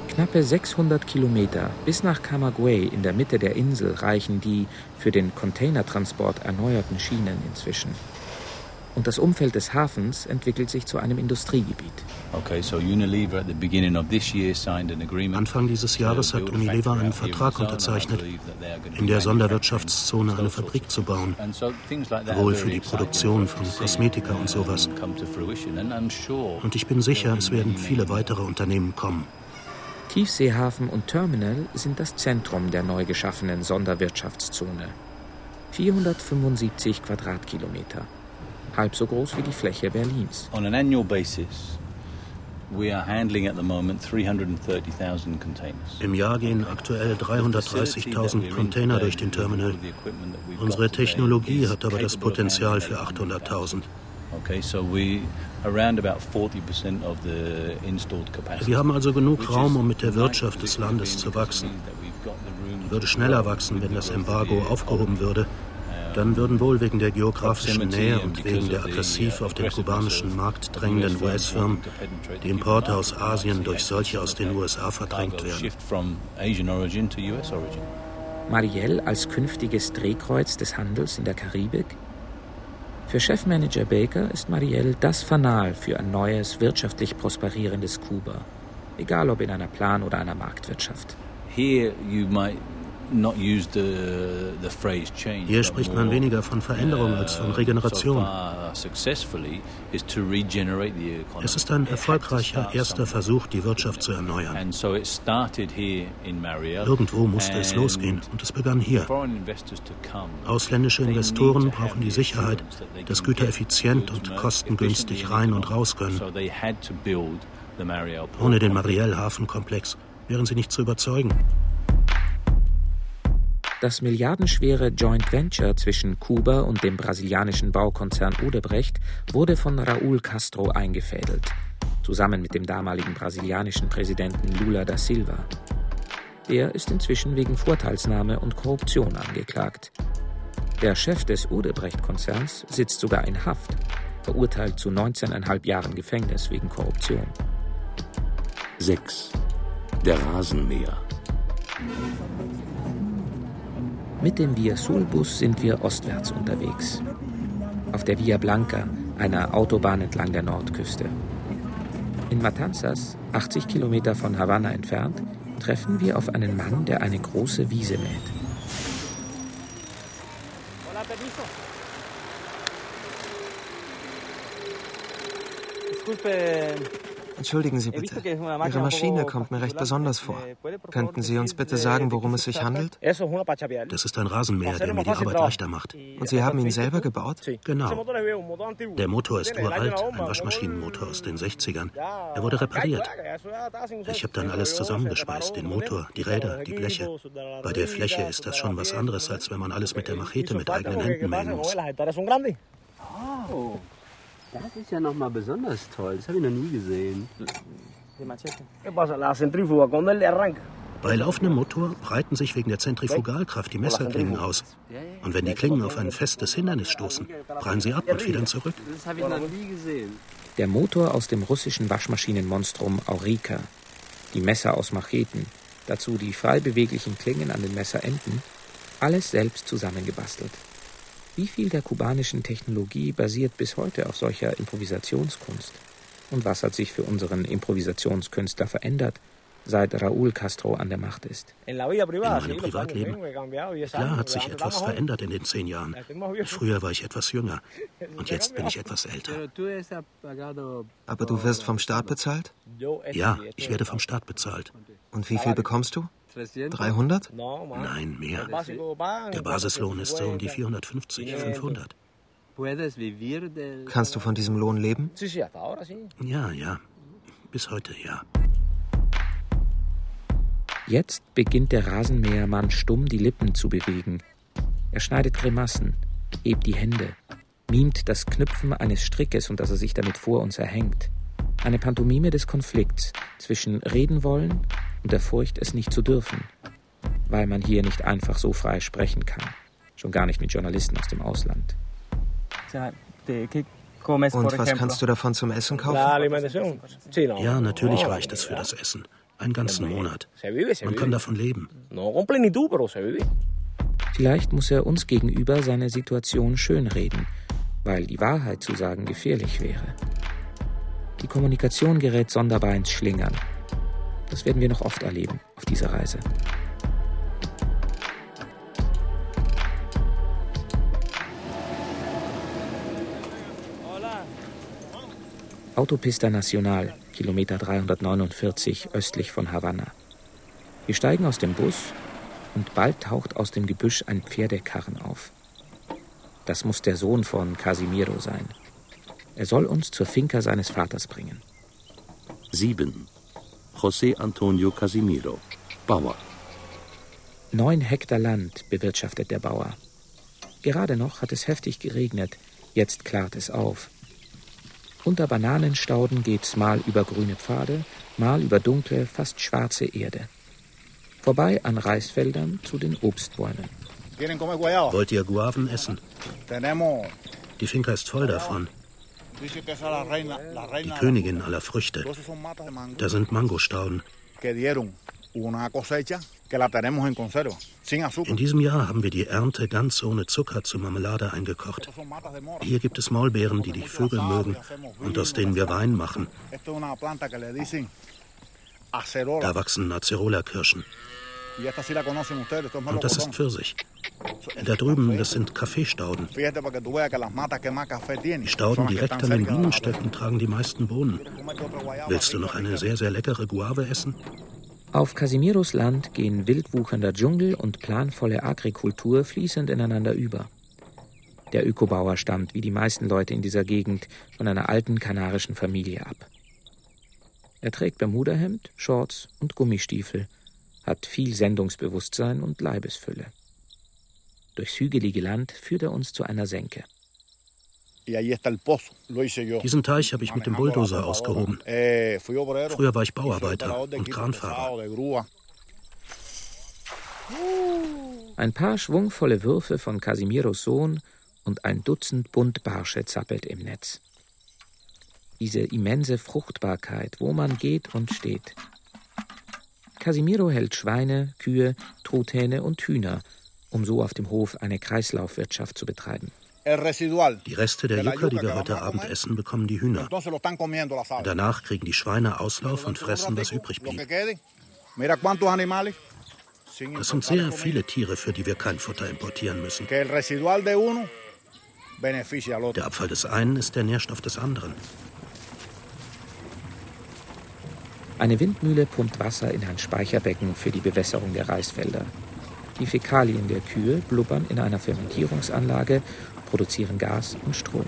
Speaker 1: Knappe 600 Kilometer bis nach Camagüey in der Mitte der Insel reichen die für den Containertransport erneuerten Schienen inzwischen und das Umfeld des Hafens entwickelt sich zu einem Industriegebiet.
Speaker 5: Anfang dieses Jahres hat Unilever einen Vertrag unterzeichnet, in der Sonderwirtschaftszone eine Fabrik zu bauen, wohl für die Produktion von Kosmetika und sowas. Und ich bin sicher, es werden viele weitere Unternehmen kommen.
Speaker 1: Tiefseehafen und Terminal sind das Zentrum der neu geschaffenen Sonderwirtschaftszone. 475 Quadratkilometer halb so groß wie die Fläche Berlins. On an annual basis,
Speaker 5: im Jahr gehen aktuell 330.000 Container durch den Terminal. Unsere Technologie hat aber das Potenzial für 800.000. Wir haben also genug Raum, um mit der Wirtschaft des Landes zu wachsen. Würde schneller wachsen, wenn das Embargo aufgehoben würde dann würden wohl wegen der geografischen Nähe und wegen der aggressiv auf den kubanischen Markt drängenden US-Firmen die Importe aus Asien durch solche aus den USA verdrängt werden.
Speaker 1: Marielle als künftiges Drehkreuz des Handels in der Karibik? Für Chefmanager Baker ist Marielle das Fanal für ein neues, wirtschaftlich prosperierendes Kuba, egal ob in einer Plan- oder einer Marktwirtschaft.
Speaker 5: Here you might hier spricht man weniger von Veränderung als von Regeneration. Es ist ein erfolgreicher erster Versuch, die Wirtschaft zu erneuern. Irgendwo musste es losgehen und es begann hier. Ausländische Investoren brauchen die Sicherheit, dass Güter effizient und kostengünstig rein und raus können. Ohne den Marielle-Hafenkomplex wären sie nicht zu überzeugen.
Speaker 1: Das milliardenschwere Joint Venture zwischen Kuba und dem brasilianischen Baukonzern Odebrecht wurde von Raúl Castro eingefädelt, zusammen mit dem damaligen brasilianischen Präsidenten Lula da Silva. Er ist inzwischen wegen Vorteilsnahme und Korruption angeklagt. Der Chef des Odebrecht-Konzerns sitzt sogar in Haft, verurteilt zu 19,5 Jahren Gefängnis wegen Korruption.
Speaker 6: 6. Der Rasenmäher.
Speaker 1: Mit dem Via Sul-Bus sind wir ostwärts unterwegs. Auf der Via Blanca, einer Autobahn entlang der Nordküste. In Matanzas, 80 Kilometer von Havanna entfernt, treffen wir auf einen Mann, der eine große Wiese mäht. Disculpe,
Speaker 3: Entschuldigen Sie bitte. Ihre Maschine kommt mir recht besonders vor. Könnten Sie uns bitte sagen, worum es sich handelt?
Speaker 5: Das ist ein Rasenmäher, der mir die Arbeit leichter macht.
Speaker 3: Und Sie haben ihn selber gebaut?
Speaker 5: Genau. Der Motor ist uralt, ein Waschmaschinenmotor aus den 60ern. Er wurde repariert. Ich habe dann alles zusammengespeist, den Motor, die Räder, die Bleche. Bei der Fläche ist das schon was anderes, als wenn man alles mit der Machete mit eigenen Händen mähen muss.
Speaker 10: Oh. Das ist ja nochmal besonders toll. Das habe ich noch nie gesehen.
Speaker 5: Bei laufendem Motor breiten sich wegen der Zentrifugalkraft die Messerklingen aus. Und wenn die Klingen auf ein festes Hindernis stoßen, prallen sie ab und federn zurück.
Speaker 10: Das habe ich noch nie gesehen.
Speaker 1: Der Motor aus dem russischen Waschmaschinenmonstrum Aurika, die Messer aus Macheten, dazu die frei beweglichen Klingen an den Messerenden, alles selbst zusammengebastelt. Wie viel der kubanischen Technologie basiert bis heute auf solcher Improvisationskunst? Und was hat sich für unseren Improvisationskünstler verändert, seit Raúl Castro an der Macht ist?
Speaker 5: In meinem Privatleben? Klar hat sich etwas verändert in den zehn Jahren. Früher war ich etwas jünger [laughs] und jetzt bin ich etwas älter.
Speaker 3: Aber du wirst vom Staat bezahlt?
Speaker 5: Ja, ich werde vom Staat bezahlt.
Speaker 3: Und wie viel bekommst du? 300?
Speaker 5: Nein, mehr. Der Basislohn ist so um die 450, 500.
Speaker 3: Kannst du von diesem Lohn leben?
Speaker 5: Ja, ja. Bis heute, ja.
Speaker 1: Jetzt beginnt der Rasenmähermann stumm die Lippen zu bewegen. Er schneidet Grimassen, hebt die Hände, mimt das Knüpfen eines Strickes und dass er sich damit vor uns erhängt. Eine Pantomime des Konflikts zwischen reden wollen und der Furcht, es nicht zu dürfen, weil man hier nicht einfach so frei sprechen kann, schon gar nicht mit Journalisten aus dem Ausland.
Speaker 3: Und was kannst du davon zum Essen kaufen?
Speaker 5: Ja, natürlich reicht es für das Essen. Einen ganzen Monat. Man kann davon leben.
Speaker 1: Vielleicht muss er uns gegenüber seine Situation schönreden, weil die Wahrheit zu sagen gefährlich wäre. Die Kommunikation gerät sonderbar ins Schlingern. Das werden wir noch oft erleben auf dieser Reise. Autopista Nacional, Kilometer 349 östlich von Havanna. Wir steigen aus dem Bus und bald taucht aus dem Gebüsch ein Pferdekarren auf. Das muss der Sohn von Casimiro sein. Er soll uns zur Finca seines Vaters bringen.
Speaker 6: 7. José Antonio Casimiro, Bauer.
Speaker 1: Neun Hektar Land bewirtschaftet der Bauer. Gerade noch hat es heftig geregnet, jetzt klart es auf. Unter Bananenstauden geht's mal über grüne Pfade, mal über dunkle, fast schwarze Erde. Vorbei an Reisfeldern zu den Obstbäumen.
Speaker 5: Wollt ihr Guaven essen? Die Finca ist voll davon. Die Königin aller Früchte. Da sind Mangostauden. In diesem Jahr haben wir die Ernte ganz ohne Zucker zur Marmelade eingekocht. Hier gibt es Maulbeeren, die die Vögel mögen und aus denen wir Wein machen. Da wachsen Acerola-Kirschen. Und das ist Pfirsich. Da drüben, das sind Kaffeestauden. Die Stauden direkt an den Bienenstöcken tragen die meisten Bohnen. Willst du noch eine sehr, sehr leckere Guave essen?
Speaker 1: Auf Casimiros Land gehen wildwuchernder Dschungel und planvolle Agrikultur fließend ineinander über. Der Ökobauer stammt, wie die meisten Leute in dieser Gegend, von einer alten kanarischen Familie ab. Er trägt Bermudahemd, Shorts und Gummistiefel, hat viel Sendungsbewusstsein und Leibesfülle. Durchs hügelige Land führt er uns zu einer Senke.
Speaker 5: Diesen Teich habe ich mit dem Bulldozer ausgehoben. Eh, Früher war ich Bauarbeiter und Kranfahrer.
Speaker 1: Ein paar schwungvolle Würfe von Casimiros Sohn und ein Dutzend Buntbarsche zappelt im Netz. Diese immense Fruchtbarkeit, wo man geht und steht. Casimiro hält Schweine, Kühe, Truthähne und Hühner, um so auf dem Hof eine Kreislaufwirtschaft zu betreiben.
Speaker 5: Die Reste der Yucca, die wir heute Abend essen, bekommen die Hühner. Danach kriegen die Schweine Auslauf und fressen, was übrig blieb. Das sind sehr viele Tiere, für die wir kein Futter importieren müssen. Der Abfall des einen ist der Nährstoff des anderen.
Speaker 1: Eine Windmühle pumpt Wasser in ein Speicherbecken für die Bewässerung der Reisfelder. Die Fäkalien der Kühe blubbern in einer Fermentierungsanlage, produzieren Gas und Strom.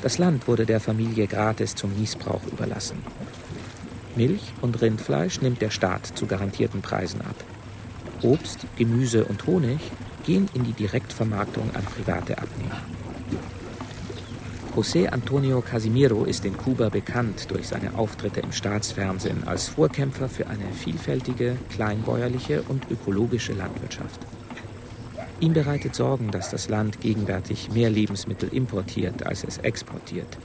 Speaker 1: Das Land wurde der Familie gratis zum Niesbrauch überlassen. Milch und Rindfleisch nimmt der Staat zu garantierten Preisen ab. Obst, Gemüse und Honig gehen in die Direktvermarktung an private Abnehmer. José Antonio Casimiro ist in Kuba bekannt durch seine Auftritte im Staatsfernsehen als Vorkämpfer für eine vielfältige, kleinbäuerliche und ökologische Landwirtschaft. Ihm bereitet Sorgen, dass das Land gegenwärtig mehr Lebensmittel importiert, als es exportiert.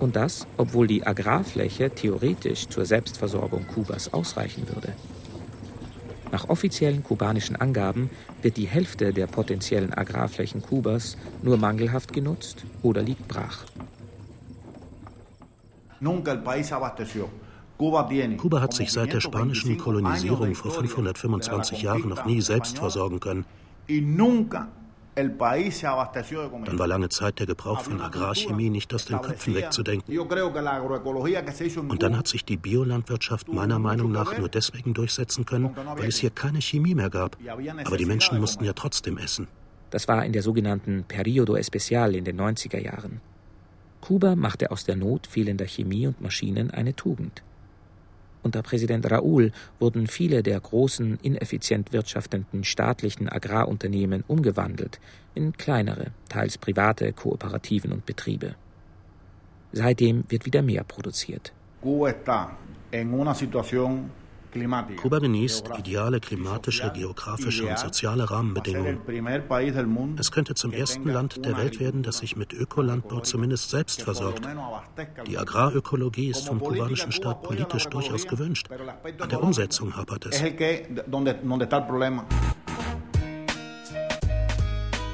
Speaker 1: Und das, obwohl die Agrarfläche theoretisch zur Selbstversorgung Kubas ausreichen würde. Nach offiziellen kubanischen Angaben wird die Hälfte der potenziellen Agrarflächen Kubas nur mangelhaft genutzt oder liegt brach.
Speaker 5: Kuba hat sich seit der spanischen Kolonisierung vor 525 Jahren noch nie selbst versorgen können. Dann war lange Zeit der Gebrauch von Agrarchemie nicht aus den Köpfen wegzudenken. Und dann hat sich die Biolandwirtschaft meiner Meinung nach nur deswegen durchsetzen können, weil es hier keine Chemie mehr gab. Aber die Menschen mussten ja trotzdem essen.
Speaker 1: Das war in der sogenannten Periodo Especial in den 90er Jahren. Kuba machte aus der Not fehlender Chemie und Maschinen eine Tugend. Unter Präsident Raúl wurden viele der großen, ineffizient wirtschaftenden staatlichen Agrarunternehmen umgewandelt in kleinere, teils private Kooperativen und Betriebe. Seitdem wird wieder mehr produziert.
Speaker 5: Cuba está en una situación Kuba genießt ideale klimatische, geografische und soziale Rahmenbedingungen. Es könnte zum ersten Land der Welt werden, das sich mit Ökolandbau zumindest selbst versorgt. Die Agrarökologie ist vom kubanischen Staat politisch durchaus gewünscht. An der Umsetzung hapert es.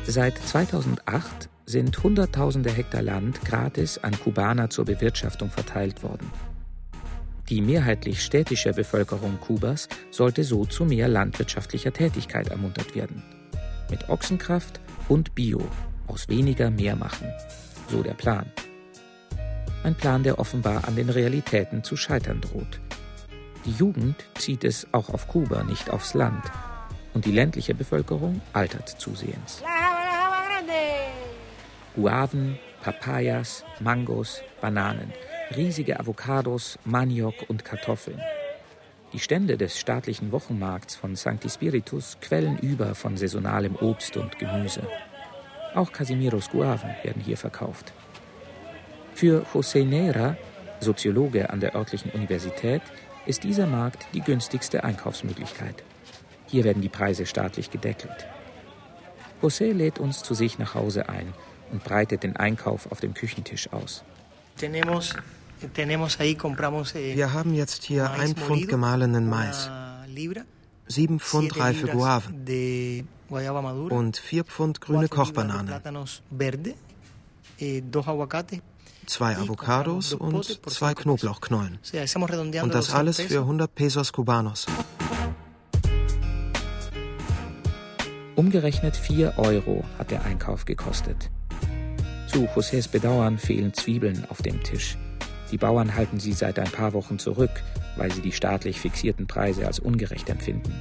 Speaker 1: Seit 2008 sind Hunderttausende Hektar Land gratis an Kubaner zur Bewirtschaftung verteilt worden. Die mehrheitlich städtische Bevölkerung Kubas sollte so zu mehr landwirtschaftlicher Tätigkeit ermuntert werden. Mit Ochsenkraft und Bio aus weniger mehr machen. So der Plan. Ein Plan, der offenbar an den Realitäten zu scheitern droht. Die Jugend zieht es auch auf Kuba, nicht aufs Land. Und die ländliche Bevölkerung altert zusehends. Guaven, Papayas, Mangos, Bananen – riesige Avocados, Maniok und Kartoffeln. Die Stände des staatlichen Wochenmarkts von Sancti Spiritus quellen über von saisonalem Obst und Gemüse. Auch Casimiros Guaven werden hier verkauft. Für José Neira, Soziologe an der örtlichen Universität, ist dieser Markt die günstigste Einkaufsmöglichkeit. Hier werden die Preise staatlich gedeckelt. José lädt uns zu sich nach Hause ein und breitet den Einkauf auf dem Küchentisch aus.
Speaker 3: Wir haben jetzt hier ein Pfund gemahlenen Mais, sieben Pfund reife Guaven und vier Pfund grüne Kochbananen, eh, zwei Avocados und zwei Knoblauchknollen. Und das alles für 100 Pesos Cubanos.
Speaker 1: Umgerechnet 4 Euro hat der Einkauf gekostet. Zu Josés Bedauern fehlen Zwiebeln auf dem Tisch. Die Bauern halten sie seit ein paar Wochen zurück, weil sie die staatlich fixierten Preise als ungerecht empfinden.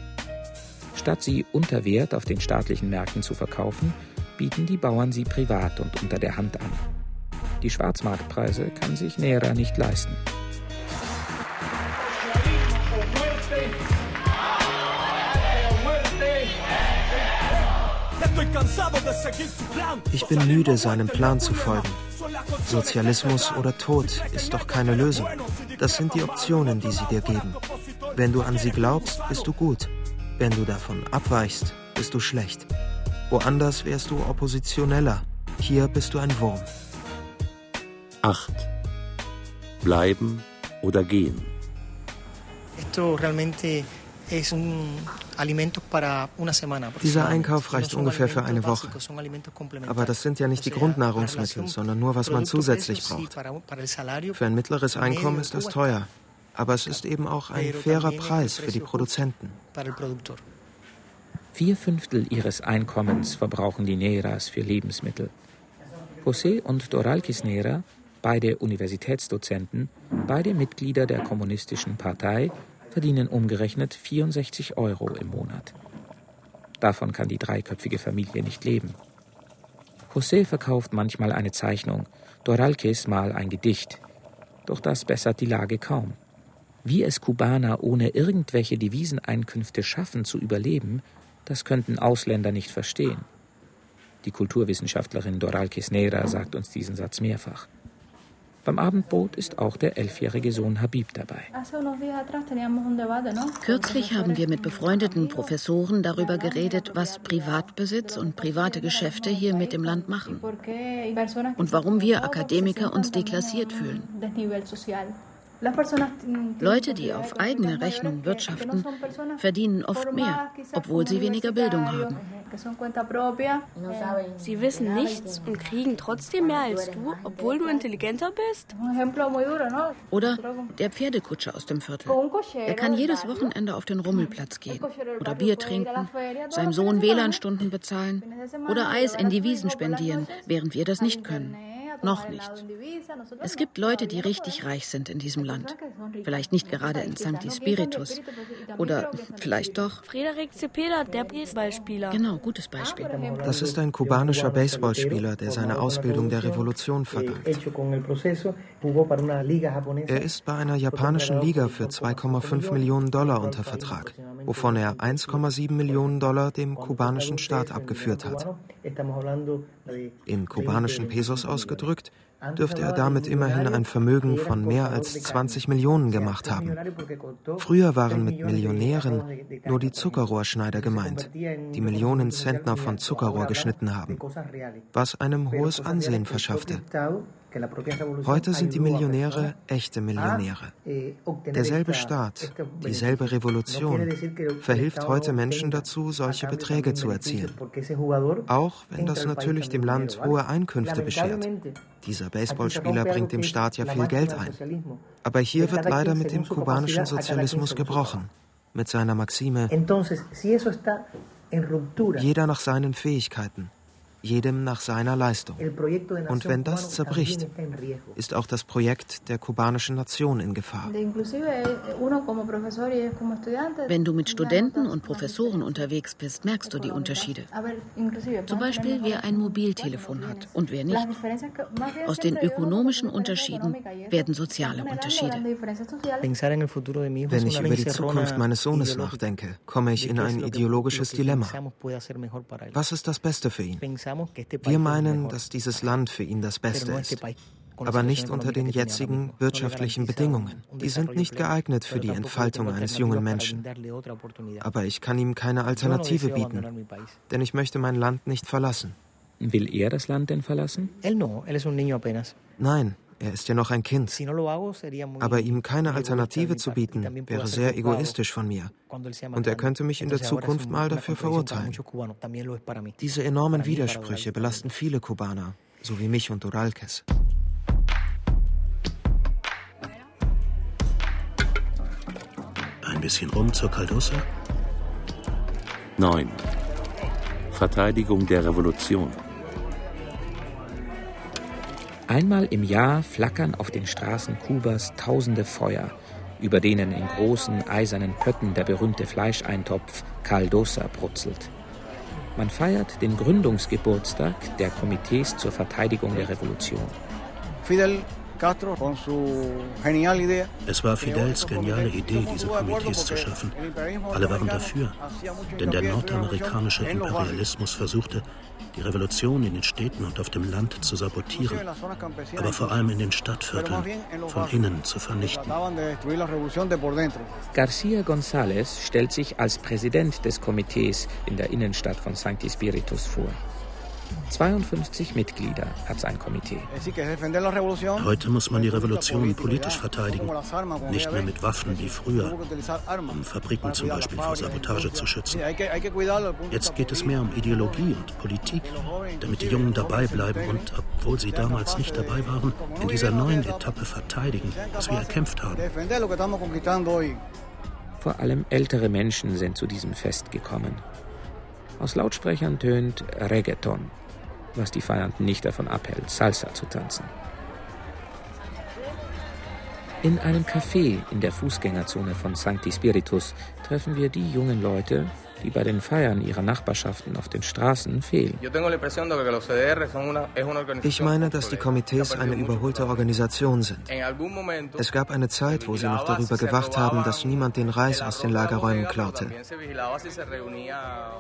Speaker 1: Statt sie unter Wert auf den staatlichen Märkten zu verkaufen, bieten die Bauern sie privat und unter der Hand an. Die Schwarzmarktpreise kann sich Nera nicht leisten.
Speaker 3: Ich bin müde, seinem Plan zu folgen. Sozialismus oder Tod ist doch keine Lösung. Das sind die Optionen, die sie dir geben. Wenn du an sie glaubst, bist du gut. Wenn du davon abweichst, bist du schlecht. Woanders wärst du oppositioneller. Hier bist du ein Wurm.
Speaker 6: 8. Bleiben oder gehen.
Speaker 3: Esto realmente dieser Einkauf reicht ungefähr für eine Woche. Aber das sind ja nicht die Grundnahrungsmittel, sondern nur, was man zusätzlich braucht. Für ein mittleres Einkommen ist das teuer. Aber es ist eben auch ein fairer Preis für die Produzenten.
Speaker 1: Vier Fünftel ihres Einkommens verbrauchen die Neras für Lebensmittel. José und Doralkis Nera beide Universitätsdozenten, beide Mitglieder der Kommunistischen Partei, verdienen umgerechnet 64 Euro im Monat. Davon kann die dreiköpfige Familie nicht leben. José verkauft manchmal eine Zeichnung, Doralques mal ein Gedicht. Doch das bessert die Lage kaum. Wie es Kubaner ohne irgendwelche Deviseneinkünfte schaffen zu überleben, das könnten Ausländer nicht verstehen. Die Kulturwissenschaftlerin Doral Kisnera sagt uns diesen Satz mehrfach. Beim Abendbrot ist auch der elfjährige Sohn Habib dabei.
Speaker 2: Kürzlich haben wir mit befreundeten Professoren darüber geredet, was Privatbesitz und private Geschäfte hier mit dem Land machen und warum wir Akademiker uns deklassiert fühlen. Leute, die auf eigene Rechnung wirtschaften, verdienen oft mehr, obwohl sie weniger Bildung haben.
Speaker 11: Sie wissen nichts und kriegen trotzdem mehr als du, obwohl du intelligenter bist?
Speaker 2: Oder der Pferdekutscher aus dem Viertel. Er kann jedes Wochenende auf den Rummelplatz gehen oder Bier trinken, seinem Sohn WLAN-Stunden bezahlen oder Eis in die Wiesen spendieren, während wir das nicht können. Noch nicht. Es gibt Leute, die richtig reich sind in diesem Land. Vielleicht nicht gerade in Sancti Spiritus. Oder vielleicht doch.
Speaker 11: Frederik Cepeda, der Baseballspieler.
Speaker 2: Genau, gutes Beispiel.
Speaker 3: Das ist ein kubanischer Baseballspieler, der seine Ausbildung der Revolution verdankt. Er ist bei einer japanischen Liga für 2,5 Millionen Dollar unter Vertrag, wovon er 1,7 Millionen Dollar dem kubanischen Staat abgeführt hat. In kubanischen Pesos ausgedrückt dürfte er damit immerhin ein Vermögen von mehr als 20 Millionen gemacht haben. Früher waren mit Millionären nur die Zuckerrohrschneider gemeint, die Millionen Zentner von Zuckerrohr geschnitten haben, was einem hohes Ansehen verschaffte. Heute sind die Millionäre echte Millionäre. Derselbe Staat, dieselbe Revolution verhilft heute Menschen dazu, solche Beträge zu erzielen. Auch wenn das natürlich dem Land hohe Einkünfte beschert. Dieser Baseballspieler bringt dem Staat ja viel Geld ein. Aber hier wird leider mit dem kubanischen Sozialismus gebrochen. Mit seiner Maxime, jeder nach seinen Fähigkeiten jedem nach seiner Leistung. Und wenn das zerbricht, ist auch das Projekt der kubanischen Nation in Gefahr.
Speaker 2: Wenn du mit Studenten und Professoren unterwegs bist, merkst du die Unterschiede. Zum Beispiel, wer ein Mobiltelefon hat und wer nicht. Aus den ökonomischen Unterschieden werden soziale Unterschiede.
Speaker 3: Wenn ich über die Zukunft meines Sohnes nachdenke, komme ich in ein ideologisches Dilemma. Was ist das Beste für ihn? Wir meinen, dass dieses Land für ihn das Beste ist, aber nicht unter den jetzigen wirtschaftlichen Bedingungen. Die sind nicht geeignet für die Entfaltung eines jungen Menschen. Aber ich kann ihm keine Alternative bieten, denn ich möchte mein Land nicht verlassen.
Speaker 1: Will er das Land denn verlassen?
Speaker 3: Nein, er ist ja noch ein Kind. Aber ihm keine Alternative zu bieten, wäre sehr egoistisch von mir. Und er könnte mich in der Zukunft mal dafür verurteilen. Diese enormen Widersprüche belasten viele Kubaner, so wie mich und Uralkes.
Speaker 5: Ein bisschen rum zur Caldosa?
Speaker 6: 9. Verteidigung der Revolution.
Speaker 1: Einmal im Jahr flackern auf den Straßen Kubas tausende Feuer, über denen in großen eisernen Pötten der berühmte Fleischeintopf Caldosa brutzelt. Man feiert den Gründungsgeburtstag der Komitees zur Verteidigung der Revolution.
Speaker 5: Fidel es war Fidels geniale Idee, diese Komitees zu schaffen. Alle waren dafür, denn der nordamerikanische Imperialismus versuchte, die Revolution in den Städten und auf dem Land zu sabotieren, aber vor allem in den Stadtvierteln von innen zu vernichten.
Speaker 1: Garcia González stellt sich als Präsident des Komitees in der Innenstadt von Sancti Spiritus vor. 52 Mitglieder hat sein Komitee.
Speaker 5: Heute muss man die Revolution politisch verteidigen, nicht mehr mit Waffen wie früher, um Fabriken zum Beispiel vor Sabotage zu schützen. Jetzt geht es mehr um Ideologie und Politik, damit die Jungen dabei bleiben und, obwohl sie damals nicht dabei waren, in dieser neuen Etappe verteidigen, was wir erkämpft haben.
Speaker 1: Vor allem ältere Menschen sind zu diesem Fest gekommen. Aus Lautsprechern tönt Reggaeton, was die Feiernden nicht davon abhält, Salsa zu tanzen. In einem Café in der Fußgängerzone von Sancti Spiritus treffen wir die jungen Leute, die bei den Feiern ihrer Nachbarschaften auf den Straßen fehlen.
Speaker 3: Ich meine, dass die Komitees eine überholte Organisation sind. Es gab eine Zeit, wo sie noch darüber gewacht haben, dass niemand den Reis aus den Lagerräumen klaute.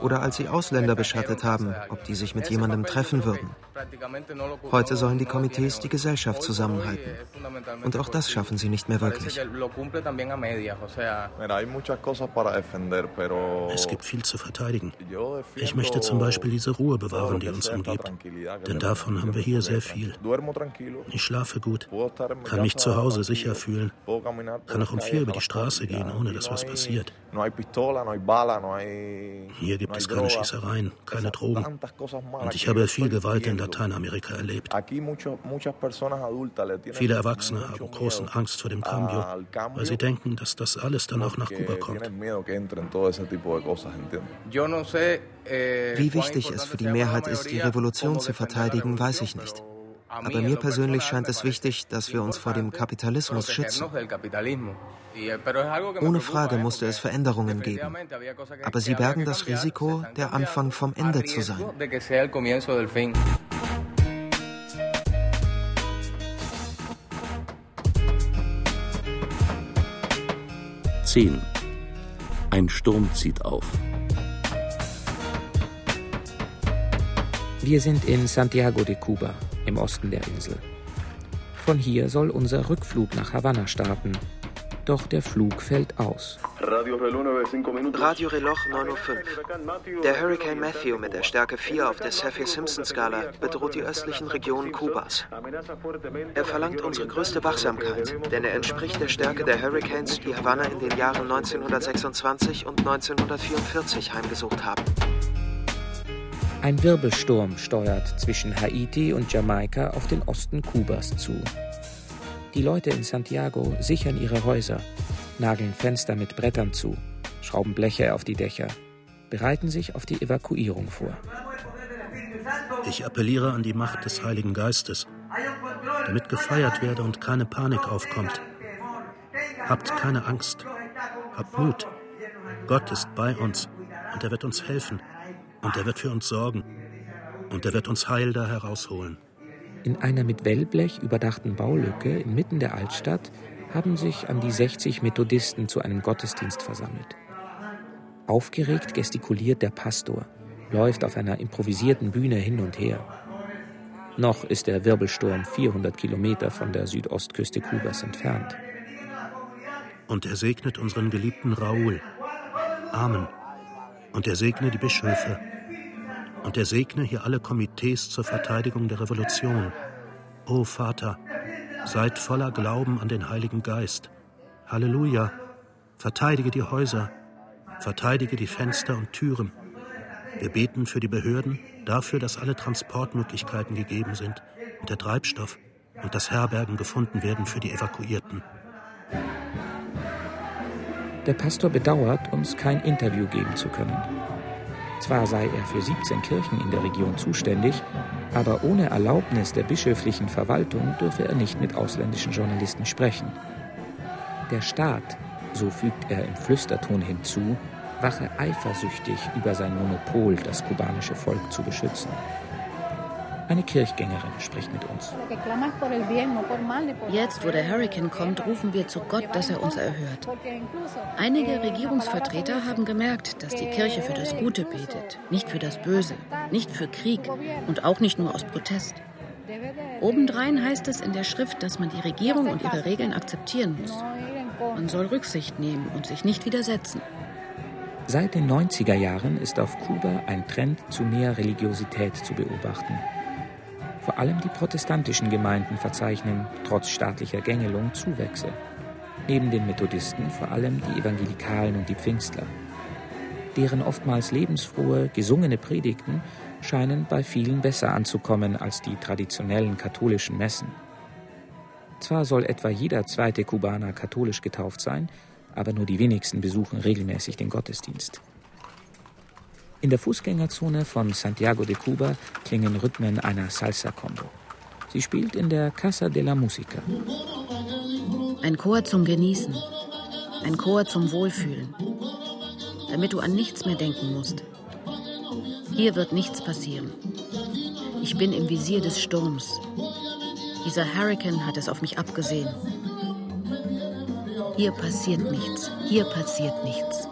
Speaker 3: Oder als sie Ausländer beschattet haben, ob die sich mit jemandem treffen würden. Heute sollen die Komitees die Gesellschaft zusammenhalten. Und auch das schaffen sie nicht mehr wirklich.
Speaker 5: Es gibt viel zu verteidigen. Ich möchte zum Beispiel diese Ruhe bewahren, die uns umgibt. Denn davon haben wir hier sehr viel. Ich schlafe gut, kann mich zu Hause sicher fühlen, kann auch um vier über die Straße gehen, ohne dass was passiert. Hier gibt es keine Schießereien, keine Drogen. Und ich habe viel Gewalt in Lateinamerika erlebt. Viele Erwachsene haben große Angst vor dem Cambio, weil sie denken, dass das alles dann auch nach Kuba kommt.
Speaker 3: Eh, Wie wichtig es für die Mehrheit ist, die Revolution zu verteidigen, weiß ich nicht. Aber mir persönlich scheint es wichtig, dass wir uns vor dem Kapitalismus schützen. Ohne Frage musste es Veränderungen geben. Aber sie bergen das Risiko, der Anfang vom Ende zu sein.
Speaker 6: Zehn. Ein Sturm zieht auf.
Speaker 1: Wir sind in Santiago de Cuba, im Osten der Insel. Von hier soll unser Rückflug nach Havanna starten. Doch der Flug fällt aus.
Speaker 3: Radio Reloj 9.05 Der Hurricane Matthew mit der Stärke 4 auf der Saffir-Simpson-Skala bedroht die östlichen Regionen Kubas. Er verlangt unsere größte Wachsamkeit, denn er entspricht der Stärke der Hurricanes, die Havanna in den Jahren 1926 und 1944 heimgesucht haben.
Speaker 1: Ein Wirbelsturm steuert zwischen Haiti und Jamaika auf den Osten Kubas zu. Die Leute in Santiago sichern ihre Häuser, nageln Fenster mit Brettern zu, schrauben Bleche auf die Dächer, bereiten sich auf die Evakuierung vor.
Speaker 5: Ich appelliere an die Macht des Heiligen Geistes, damit gefeiert werde und keine Panik aufkommt. Habt keine Angst, habt Mut. Gott ist bei uns und er wird uns helfen. Und er wird für uns sorgen. Und er wird uns heil da herausholen.
Speaker 1: In einer mit Wellblech überdachten Baulücke inmitten der Altstadt haben sich an die 60 Methodisten zu einem Gottesdienst versammelt. Aufgeregt gestikuliert der Pastor, läuft auf einer improvisierten Bühne hin und her. Noch ist der Wirbelsturm 400 Kilometer von der Südostküste Kubas entfernt.
Speaker 5: Und er segnet unseren geliebten Raoul. Amen. Und er segne die Bischöfe und er segne hier alle Komitees zur Verteidigung der Revolution. O Vater, seid voller Glauben an den Heiligen Geist. Halleluja, verteidige die Häuser, verteidige die Fenster und Türen. Wir beten für die Behörden, dafür, dass alle Transportmöglichkeiten gegeben sind und der Treibstoff und das Herbergen gefunden werden für die Evakuierten.
Speaker 1: Der Pastor bedauert, uns kein Interview geben zu können. Zwar sei er für 17 Kirchen in der Region zuständig, aber ohne Erlaubnis der bischöflichen Verwaltung dürfe er nicht mit ausländischen Journalisten sprechen. Der Staat, so fügt er im Flüsterton hinzu, wache eifersüchtig über sein Monopol, das kubanische Volk zu beschützen. Eine Kirchgängerin spricht mit uns.
Speaker 2: Jetzt, wo der Hurricane kommt, rufen wir zu Gott, dass er uns erhört. Einige Regierungsvertreter haben gemerkt, dass die Kirche für das Gute betet, nicht für das Böse, nicht für Krieg und auch nicht nur aus Protest. Obendrein heißt es in der Schrift, dass man die Regierung und ihre Regeln akzeptieren muss. Man soll Rücksicht nehmen und sich nicht widersetzen.
Speaker 1: Seit den 90er Jahren ist auf Kuba ein Trend zu mehr Religiosität zu beobachten. Vor allem die protestantischen Gemeinden verzeichnen trotz staatlicher Gängelung Zuwächse. Neben den Methodisten vor allem die Evangelikalen und die Pfingstler. Deren oftmals lebensfrohe, gesungene Predigten scheinen bei vielen besser anzukommen als die traditionellen katholischen Messen. Zwar soll etwa jeder zweite Kubaner katholisch getauft sein, aber nur die wenigsten besuchen regelmäßig den Gottesdienst. In der Fußgängerzone von Santiago de Cuba klingen Rhythmen einer Salsa-Combo. Sie spielt in der Casa de la Música.
Speaker 2: Ein Chor zum Genießen. Ein Chor zum Wohlfühlen. Damit du an nichts mehr denken musst. Hier wird nichts passieren. Ich bin im Visier des Sturms. Dieser Hurricane hat es auf mich abgesehen. Hier passiert nichts. Hier passiert nichts.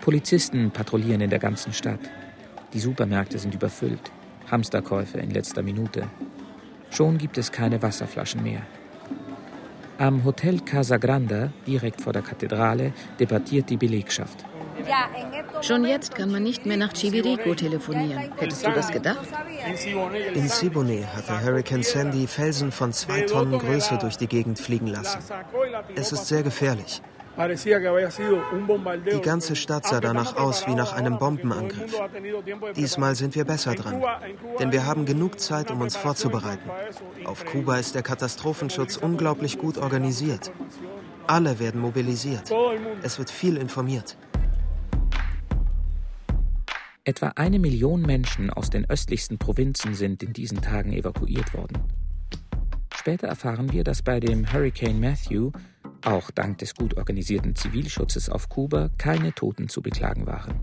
Speaker 1: Polizisten patrouillieren in der ganzen Stadt. Die Supermärkte sind überfüllt. Hamsterkäufe in letzter Minute. Schon gibt es keine Wasserflaschen mehr. Am Hotel Casa Grande, direkt vor der Kathedrale, debattiert die Belegschaft.
Speaker 2: Schon jetzt kann man nicht mehr nach Chivirico telefonieren. Hättest du das gedacht?
Speaker 3: In Siboney hatte Hurricane Sandy Felsen von zwei Tonnen Größe durch die Gegend fliegen lassen. Es ist sehr gefährlich. Die ganze Stadt sah danach aus wie nach einem Bombenangriff. Diesmal sind wir besser dran, denn wir haben genug Zeit, um uns vorzubereiten. Auf Kuba ist der Katastrophenschutz unglaublich gut organisiert. Alle werden mobilisiert. Es wird viel informiert.
Speaker 1: Etwa eine Million Menschen aus den östlichsten Provinzen sind in diesen Tagen evakuiert worden. Später erfahren wir, dass bei dem Hurricane Matthew, auch dank des gut organisierten Zivilschutzes auf Kuba, keine Toten zu beklagen waren.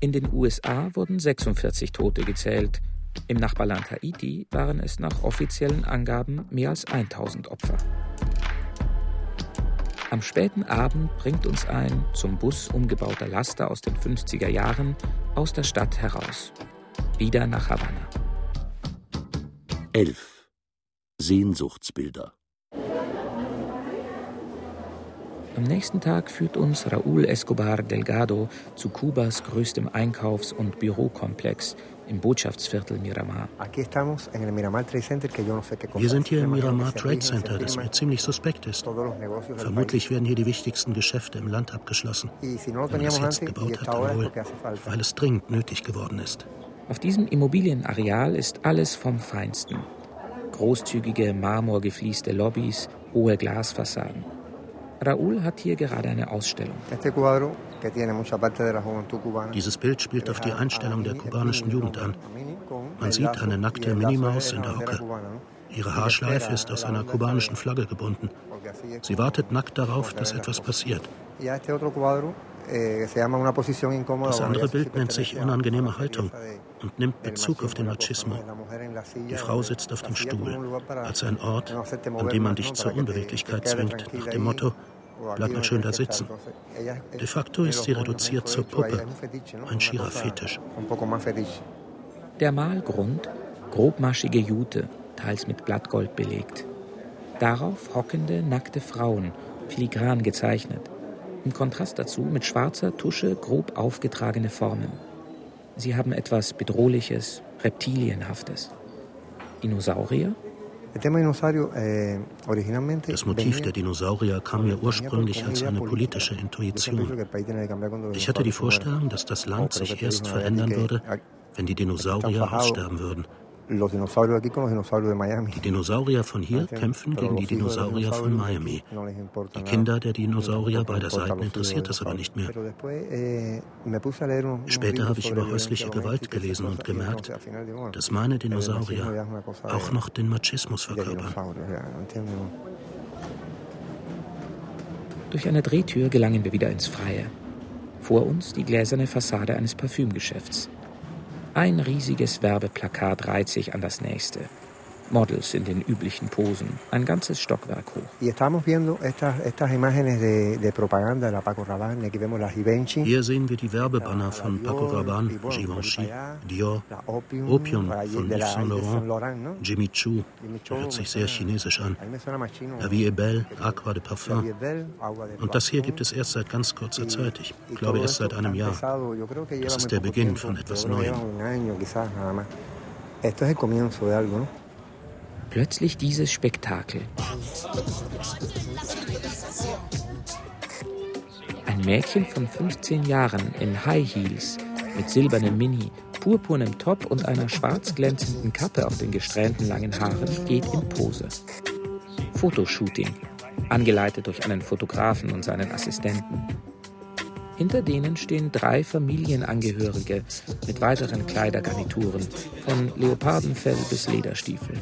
Speaker 1: In den USA wurden 46 Tote gezählt. Im Nachbarland Haiti waren es nach offiziellen Angaben mehr als 1000 Opfer. Am späten Abend bringt uns ein zum Bus umgebauter Laster aus den 50er Jahren aus der Stadt heraus. Wieder nach Havanna.
Speaker 6: 11. Sehnsuchtsbilder.
Speaker 1: Am nächsten Tag führt uns Raúl Escobar Delgado zu Kubas größtem Einkaufs- und Bürokomplex im Botschaftsviertel Miramar.
Speaker 5: Wir sind hier im Miramar Trade Center, das mir ziemlich suspekt ist. Vermutlich werden hier die wichtigsten Geschäfte im Land abgeschlossen. Wenn man es jetzt gebaut hat, dann wohl, weil es dringend nötig geworden ist.
Speaker 1: Auf diesem Immobilienareal ist alles vom Feinsten. Großzügige, marmorgefließte Lobbys, hohe Glasfassaden. Raúl hat hier gerade eine Ausstellung.
Speaker 5: Dieses Bild spielt auf die Einstellung der kubanischen Jugend an. Man sieht eine nackte Minimaus in der Hocke. Ihre Haarschleife ist aus einer kubanischen Flagge gebunden. Sie wartet nackt darauf, dass etwas passiert. Das andere Bild nennt sich unangenehme Haltung und nimmt Bezug auf den Machismo. Die Frau sitzt auf dem Stuhl, als ein Ort, an dem man dich zur Unbeweglichkeit zwingt, nach dem Motto, bleib mal schön da sitzen. De facto ist sie reduziert zur Puppe, ein schierer Fetisch.
Speaker 1: Der Malgrund, grobmaschige Jute, teils mit Blattgold belegt. Darauf hockende, nackte Frauen, filigran gezeichnet. Im Kontrast dazu mit schwarzer Tusche grob aufgetragene Formen. Sie haben etwas Bedrohliches, Reptilienhaftes. Dinosaurier?
Speaker 5: Eh, das Motiv der Dinosaurier kam mir ursprünglich als eine politische Intuition. Ich hatte die Vorstellung, dass das Land sich erst verändern würde, wenn die Dinosaurier aussterben würden. Die Dinosaurier von hier kämpfen gegen die Dinosaurier von Miami. Die Kinder der Dinosaurier beider Seiten interessiert das aber nicht mehr. Eh, Später habe ich über häusliche Gewalt gelesen und gemerkt, dass meine Dinosaurier auch noch den Machismus verkörpern.
Speaker 1: Durch eine Drehtür gelangen wir wieder ins Freie. Vor uns die gläserne Fassade eines Parfümgeschäfts. Ein riesiges Werbeplakat reiht sich an das nächste. Models in den üblichen Posen, ein ganzes Stockwerk hoch.
Speaker 5: Hier sehen wir die Werbebanner von Paco Rabanne, Givenchy, Dior, Opium von Yves Saint Laurent, Jimmy Choo, hört sich sehr chinesisch an, La Vie est Belle, Aqua de Parfum. Und das hier gibt es erst seit ganz kurzer Zeit, ich glaube erst seit einem Jahr. Das ist der Beginn von etwas Neuem.
Speaker 2: Esto es el comienzo de algo, ¿no?
Speaker 1: Plötzlich dieses Spektakel. Ein Mädchen von 15 Jahren in High Heels mit silbernem Mini, purpurnem Top und einer schwarz glänzenden Kappe auf den gesträhnten langen Haaren geht in Pose. Fotoshooting, angeleitet durch einen Fotografen und seinen Assistenten. Hinter denen stehen drei Familienangehörige mit weiteren Kleidergarnituren, von Leopardenfell bis Lederstiefel.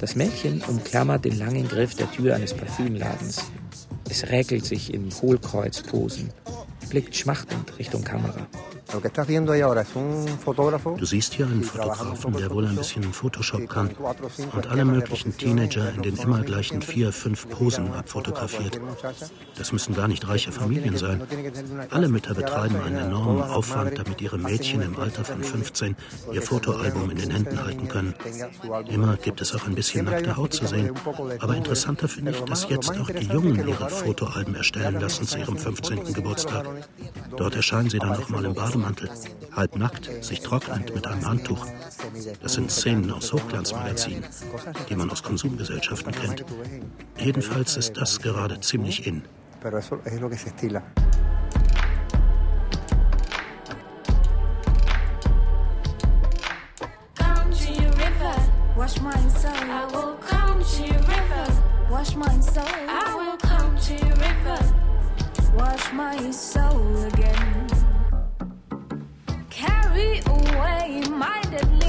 Speaker 1: Das Mädchen umklammert den langen Griff der Tür eines Parfümladens. Es räkelt sich in Hohlkreuzposen, blickt schmachtend Richtung Kamera.
Speaker 5: Du siehst hier einen Fotografen, der wohl ein bisschen Photoshop kann und alle möglichen Teenager in den immer gleichen vier, fünf Posen abfotografiert. Das müssen gar nicht reiche Familien sein. Alle Mütter betreiben einen enormen Aufwand, damit ihre Mädchen im Alter von 15 ihr Fotoalbum in den Händen halten können. Immer gibt es auch ein bisschen nackte Haut zu sehen. Aber interessanter finde ich, dass jetzt auch die Jungen ihre Fotoalben erstellen lassen zu ihrem 15. Geburtstag. Dort erscheinen sie dann auch mal im Bademantel Bademantel, halbnackt, sich trocknend mit einem Handtuch. Das sind Szenen aus Hochglanzmagazinen, die man aus Konsumgesellschaften kennt. Jedenfalls ist das gerade ziemlich in. Wash my soul. I will come to your river. Wash my soul. I will come to your river. Wash my soul again. Carry away my dead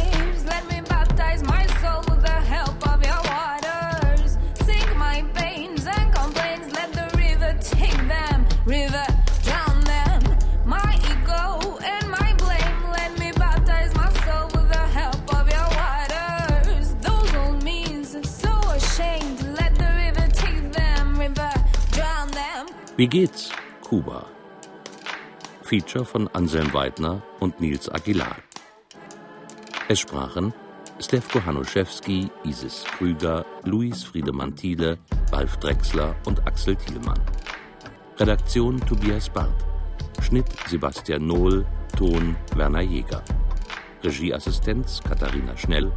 Speaker 5: Wie geht's, Kuba? Feature von Anselm Weidner und Nils Aguilar. Es sprachen Stefko Hanuszewski, Isis Krüger, Luis Friedemann Thiele, Ralf Drechsler und Axel Thielmann. Redaktion Tobias Barth. Schnitt Sebastian Nohl, Ton Werner Jäger. Regieassistenz Katharina Schnell.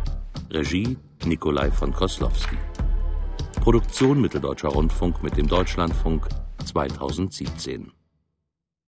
Speaker 5: Regie Nikolai von Koslowski. Produktion Mitteldeutscher Rundfunk mit dem Deutschlandfunk 2017.